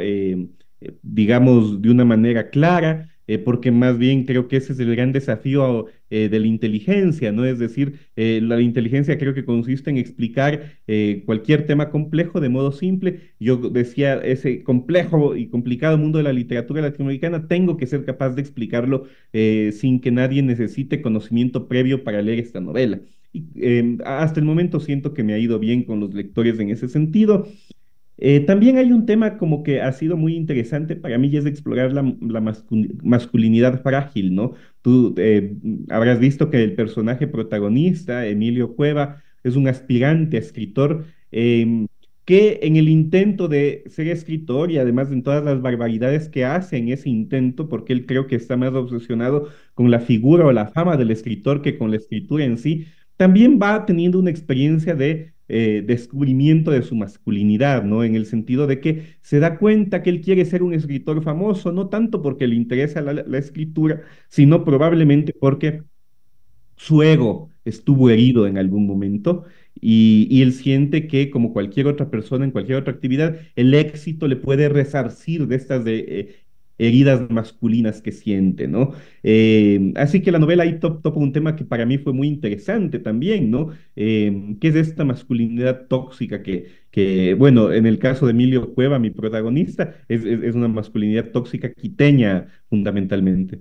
digamos, de una manera clara. Eh, porque más bien creo que ese es el gran desafío eh, de la inteligencia, ¿no? Es decir, eh, la inteligencia creo que consiste en explicar cualquier tema complejo de modo simple. Yo decía, ese complejo y complicado mundo de la literatura latinoamericana, tengo que ser capaz de explicarlo sin que nadie necesite conocimiento previo para leer esta novela. Y, em, hasta el momento siento que me ha ido bien con los lectores en ese sentido. Eh, también hay un tema como que ha sido muy interesante para mí y es explorar la, masculinidad frágil, ¿no? Tú eh, habrás visto que el personaje protagonista, Emilio Cueva, es un aspirante a escritor em, que en el intento de ser escritor y además en todas las barbaridades que hace en ese intento, porque él creo que está más obsesionado con la figura o la fama del escritor que con la escritura en sí, también va teniendo una experiencia de eh, descubrimiento de su masculinidad, ¿no? En el sentido de que se da cuenta que él quiere ser un escritor famoso, no tanto porque le interesa la, escritura, sino probablemente porque su ego estuvo herido en algún momento y, él siente que, como cualquier otra persona en cualquier otra actividad, el éxito le puede resarcir de estas de, eh, heridas masculinas que siente, ¿no? Eh, así que la novela ahí topa un tema que para mí fue muy interesante también, ¿no? Eh, ¿Qué es esta masculinidad tóxica que, que, bueno, en el caso de Emilio Cueva, mi protagonista, es, es una masculinidad tóxica quiteña fundamentalmente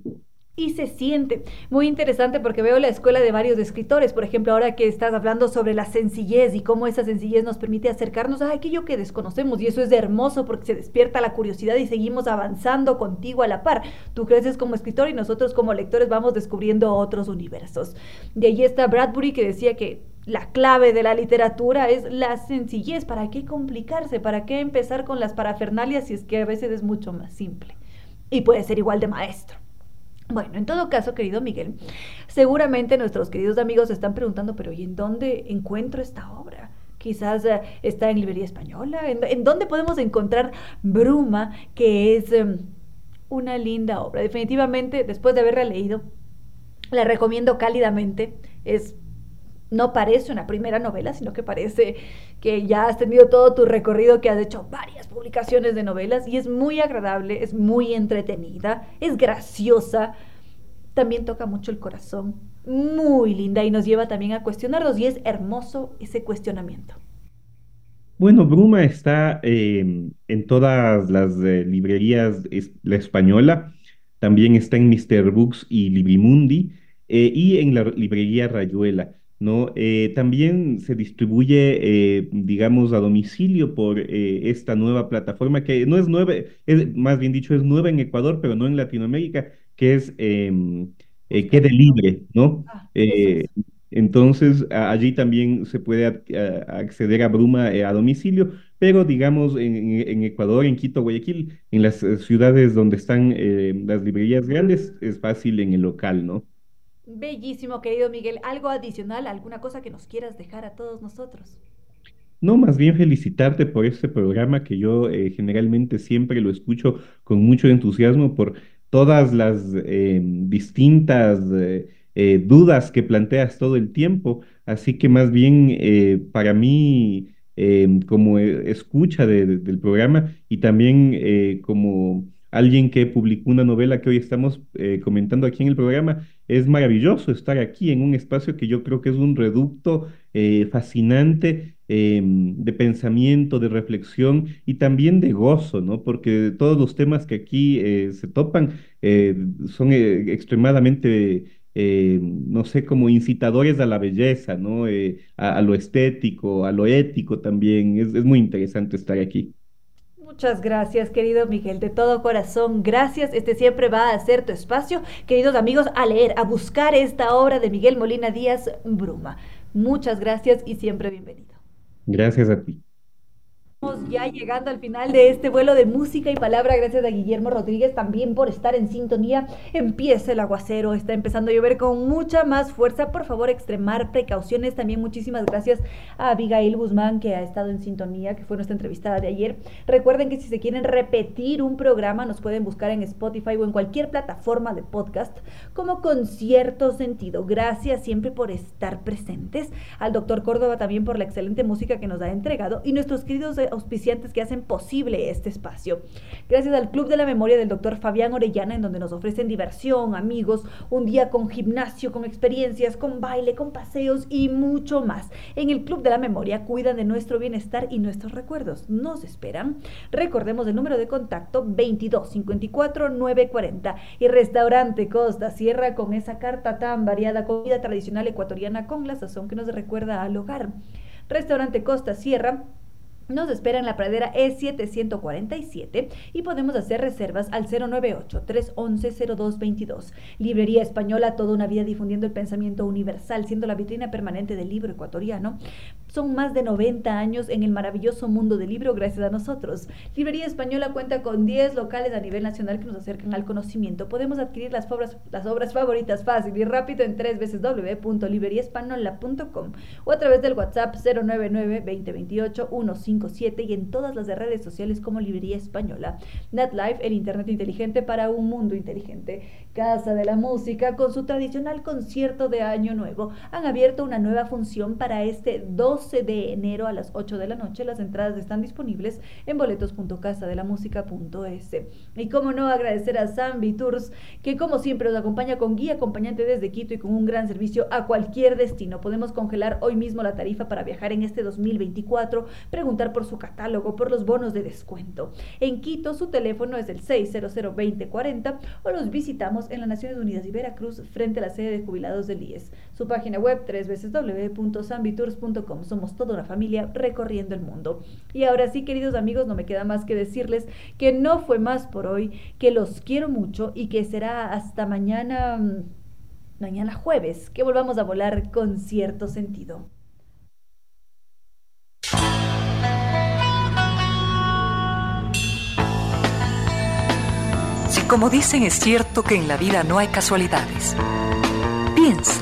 y se siente. Muy interesante porque veo la escuela de varios escritores, por ejemplo, ahora que estás hablando sobre la sencillez y cómo esa sencillez nos permite acercarnos a aquello que desconocemos y eso es hermoso porque se despierta la curiosidad y seguimos avanzando contigo a la par. Tú creces como escritor y nosotros como lectores vamos descubriendo otros universos. De ahí está Bradbury que decía que la clave de la literatura es la sencillez. ¿Para qué complicarse? ¿Para qué empezar con las parafernalias si es que a veces es mucho más simple? Y puede ser igual de maestro. Bueno, en todo caso, querido Miguel, seguramente nuestros queridos amigos se están preguntando, pero ¿y en dónde encuentro esta obra? Quizás eh, está en librería española. ¿En, dónde podemos encontrar Bruma, que es em, una linda obra? Definitivamente, después de haberla leído, la recomiendo cálidamente. Es no parece una primera novela, sino que parece que ya has tenido todo tu recorrido, que has hecho varias publicaciones de novelas y es muy agradable, es muy entretenida, es graciosa, también toca mucho el corazón, muy linda y nos lleva también a cuestionarnos y es hermoso ese cuestionamiento. Bueno, Bruma está em, en todas las eh, librerías la española, también está en Mr. Books y Librimundi eh, y en la librería Rayuela. ¿No? Eh, también se distribuye, eh, digamos, a domicilio por eh, esta nueva plataforma que no es nueva, es, más bien dicho, es nueva en Ecuador, pero no en Latinoamérica, que es em, Quede Libre, ¿no? Ah, entonces, allí también se puede acceder a Bruma a domicilio, pero digamos, en, Ecuador, en Quito, Guayaquil, en las ciudades donde están las librerías grandes, es fácil en el local, ¿no? Bellísimo, querido Miguel. ¿Algo adicional, alguna cosa que nos quieras dejar a todos nosotros? No, más bien felicitarte por este programa que yo eh, generalmente siempre lo escucho con mucho entusiasmo por todas las eh, distintas eh, dudas que planteas todo el tiempo. Así que más bien para mí, como escucha del programa y también como alguien que publicó una novela que hoy estamos comentando aquí en el programa, es maravilloso estar aquí en un espacio que yo creo que es un reducto eh, fascinante em, de pensamiento, de reflexión y también de gozo, ¿no? Porque todos los temas que aquí eh, se topan eh, son extremadamente, no sé, como incitadores a la belleza, ¿no? A, lo estético, a lo ético también. es muy interesante estar aquí. Muchas gracias, querido Miguel, de todo corazón. Gracias. Este siempre va a ser tu espacio, queridos amigos, a leer, a buscar esta obra de Miguel Molina Díaz Bruma. Muchas gracias y siempre bienvenido. Gracias a ti. Estamos ya llegando al final de este vuelo de música y palabra. Gracias a Guillermo Rodríguez también por estar en sintonía. Empieza el aguacero, está empezando a llover con mucha más fuerza. Por favor, extremar precauciones. También muchísimas gracias a Abigail Guzmán que ha estado en sintonía, que fue nuestra entrevistada de ayer. Recuerden que si se quieren repetir un programa, nos pueden buscar en Spotify o en cualquier plataforma de podcast como con cierto sentido. Gracias siempre por estar presentes. Al doctor Córdoba también por la excelente música que nos ha entregado y nuestros queridos auspiciantes que hacen posible este espacio. Gracias al Club de la Memoria del doctor Fabián Orellana, en donde nos ofrecen diversión, amigos, un día con gimnasio, con experiencias, con baile, con paseos y mucho más. En el Club de la Memoria cuidan de nuestro bienestar y nuestros recuerdos. Nos esperan. Recordemos el número de contacto 22 54 940 y Restaurante Costa Sierra con esa carta tan variada, comida tradicional ecuatoriana con la sazón que nos recuerda al hogar. Restaurante Costa Sierra nos espera en la pradera E747 y podemos hacer reservas al 098-311-0222. Librería Española, toda una vida difundiendo el pensamiento universal, siendo la vitrina permanente del libro ecuatoriano. Son más de 90 años en el maravilloso mundo del libro gracias a nosotros. Librería Española cuenta con 10 locales a nivel nacional que nos acercan al conocimiento. Podemos adquirir las obras, las obras favoritas fácil y rápido en tres veces www.libreriaespanola.com o a través del WhatsApp 099 2028 15 y en todas las redes sociales como Librería Española. NetLife, el Internet inteligente para un mundo inteligente. Casa de la Música, con su tradicional concierto de Año Nuevo, han abierto una nueva función para este 12 de enero a las 8 de la noche. Las entradas están disponibles en boletos.casadelamusica.es. Y cómo no agradecer a Zambi Tours, que como siempre nos acompaña con guía acompañante desde Quito y con un gran servicio a cualquier destino. Podemos congelar hoy mismo la tarifa para viajar en este 2024, preguntar por su catálogo, por los bonos de descuento. En Quito su teléfono es el 600-2040 o los visitamos en las Naciones Unidas y Veracruz frente a la sede de jubilados del IES. Su página web www.sambitours.com. Somos toda una familia recorriendo el mundo. Y ahora sí, queridos amigos, no me queda más que decirles que no fue más por hoy, que los quiero mucho y que será hasta mañana mm, mañana jueves que volvamos a volar con cierto sentido. Como dicen, es cierto que en la vida no hay casualidades. Piense,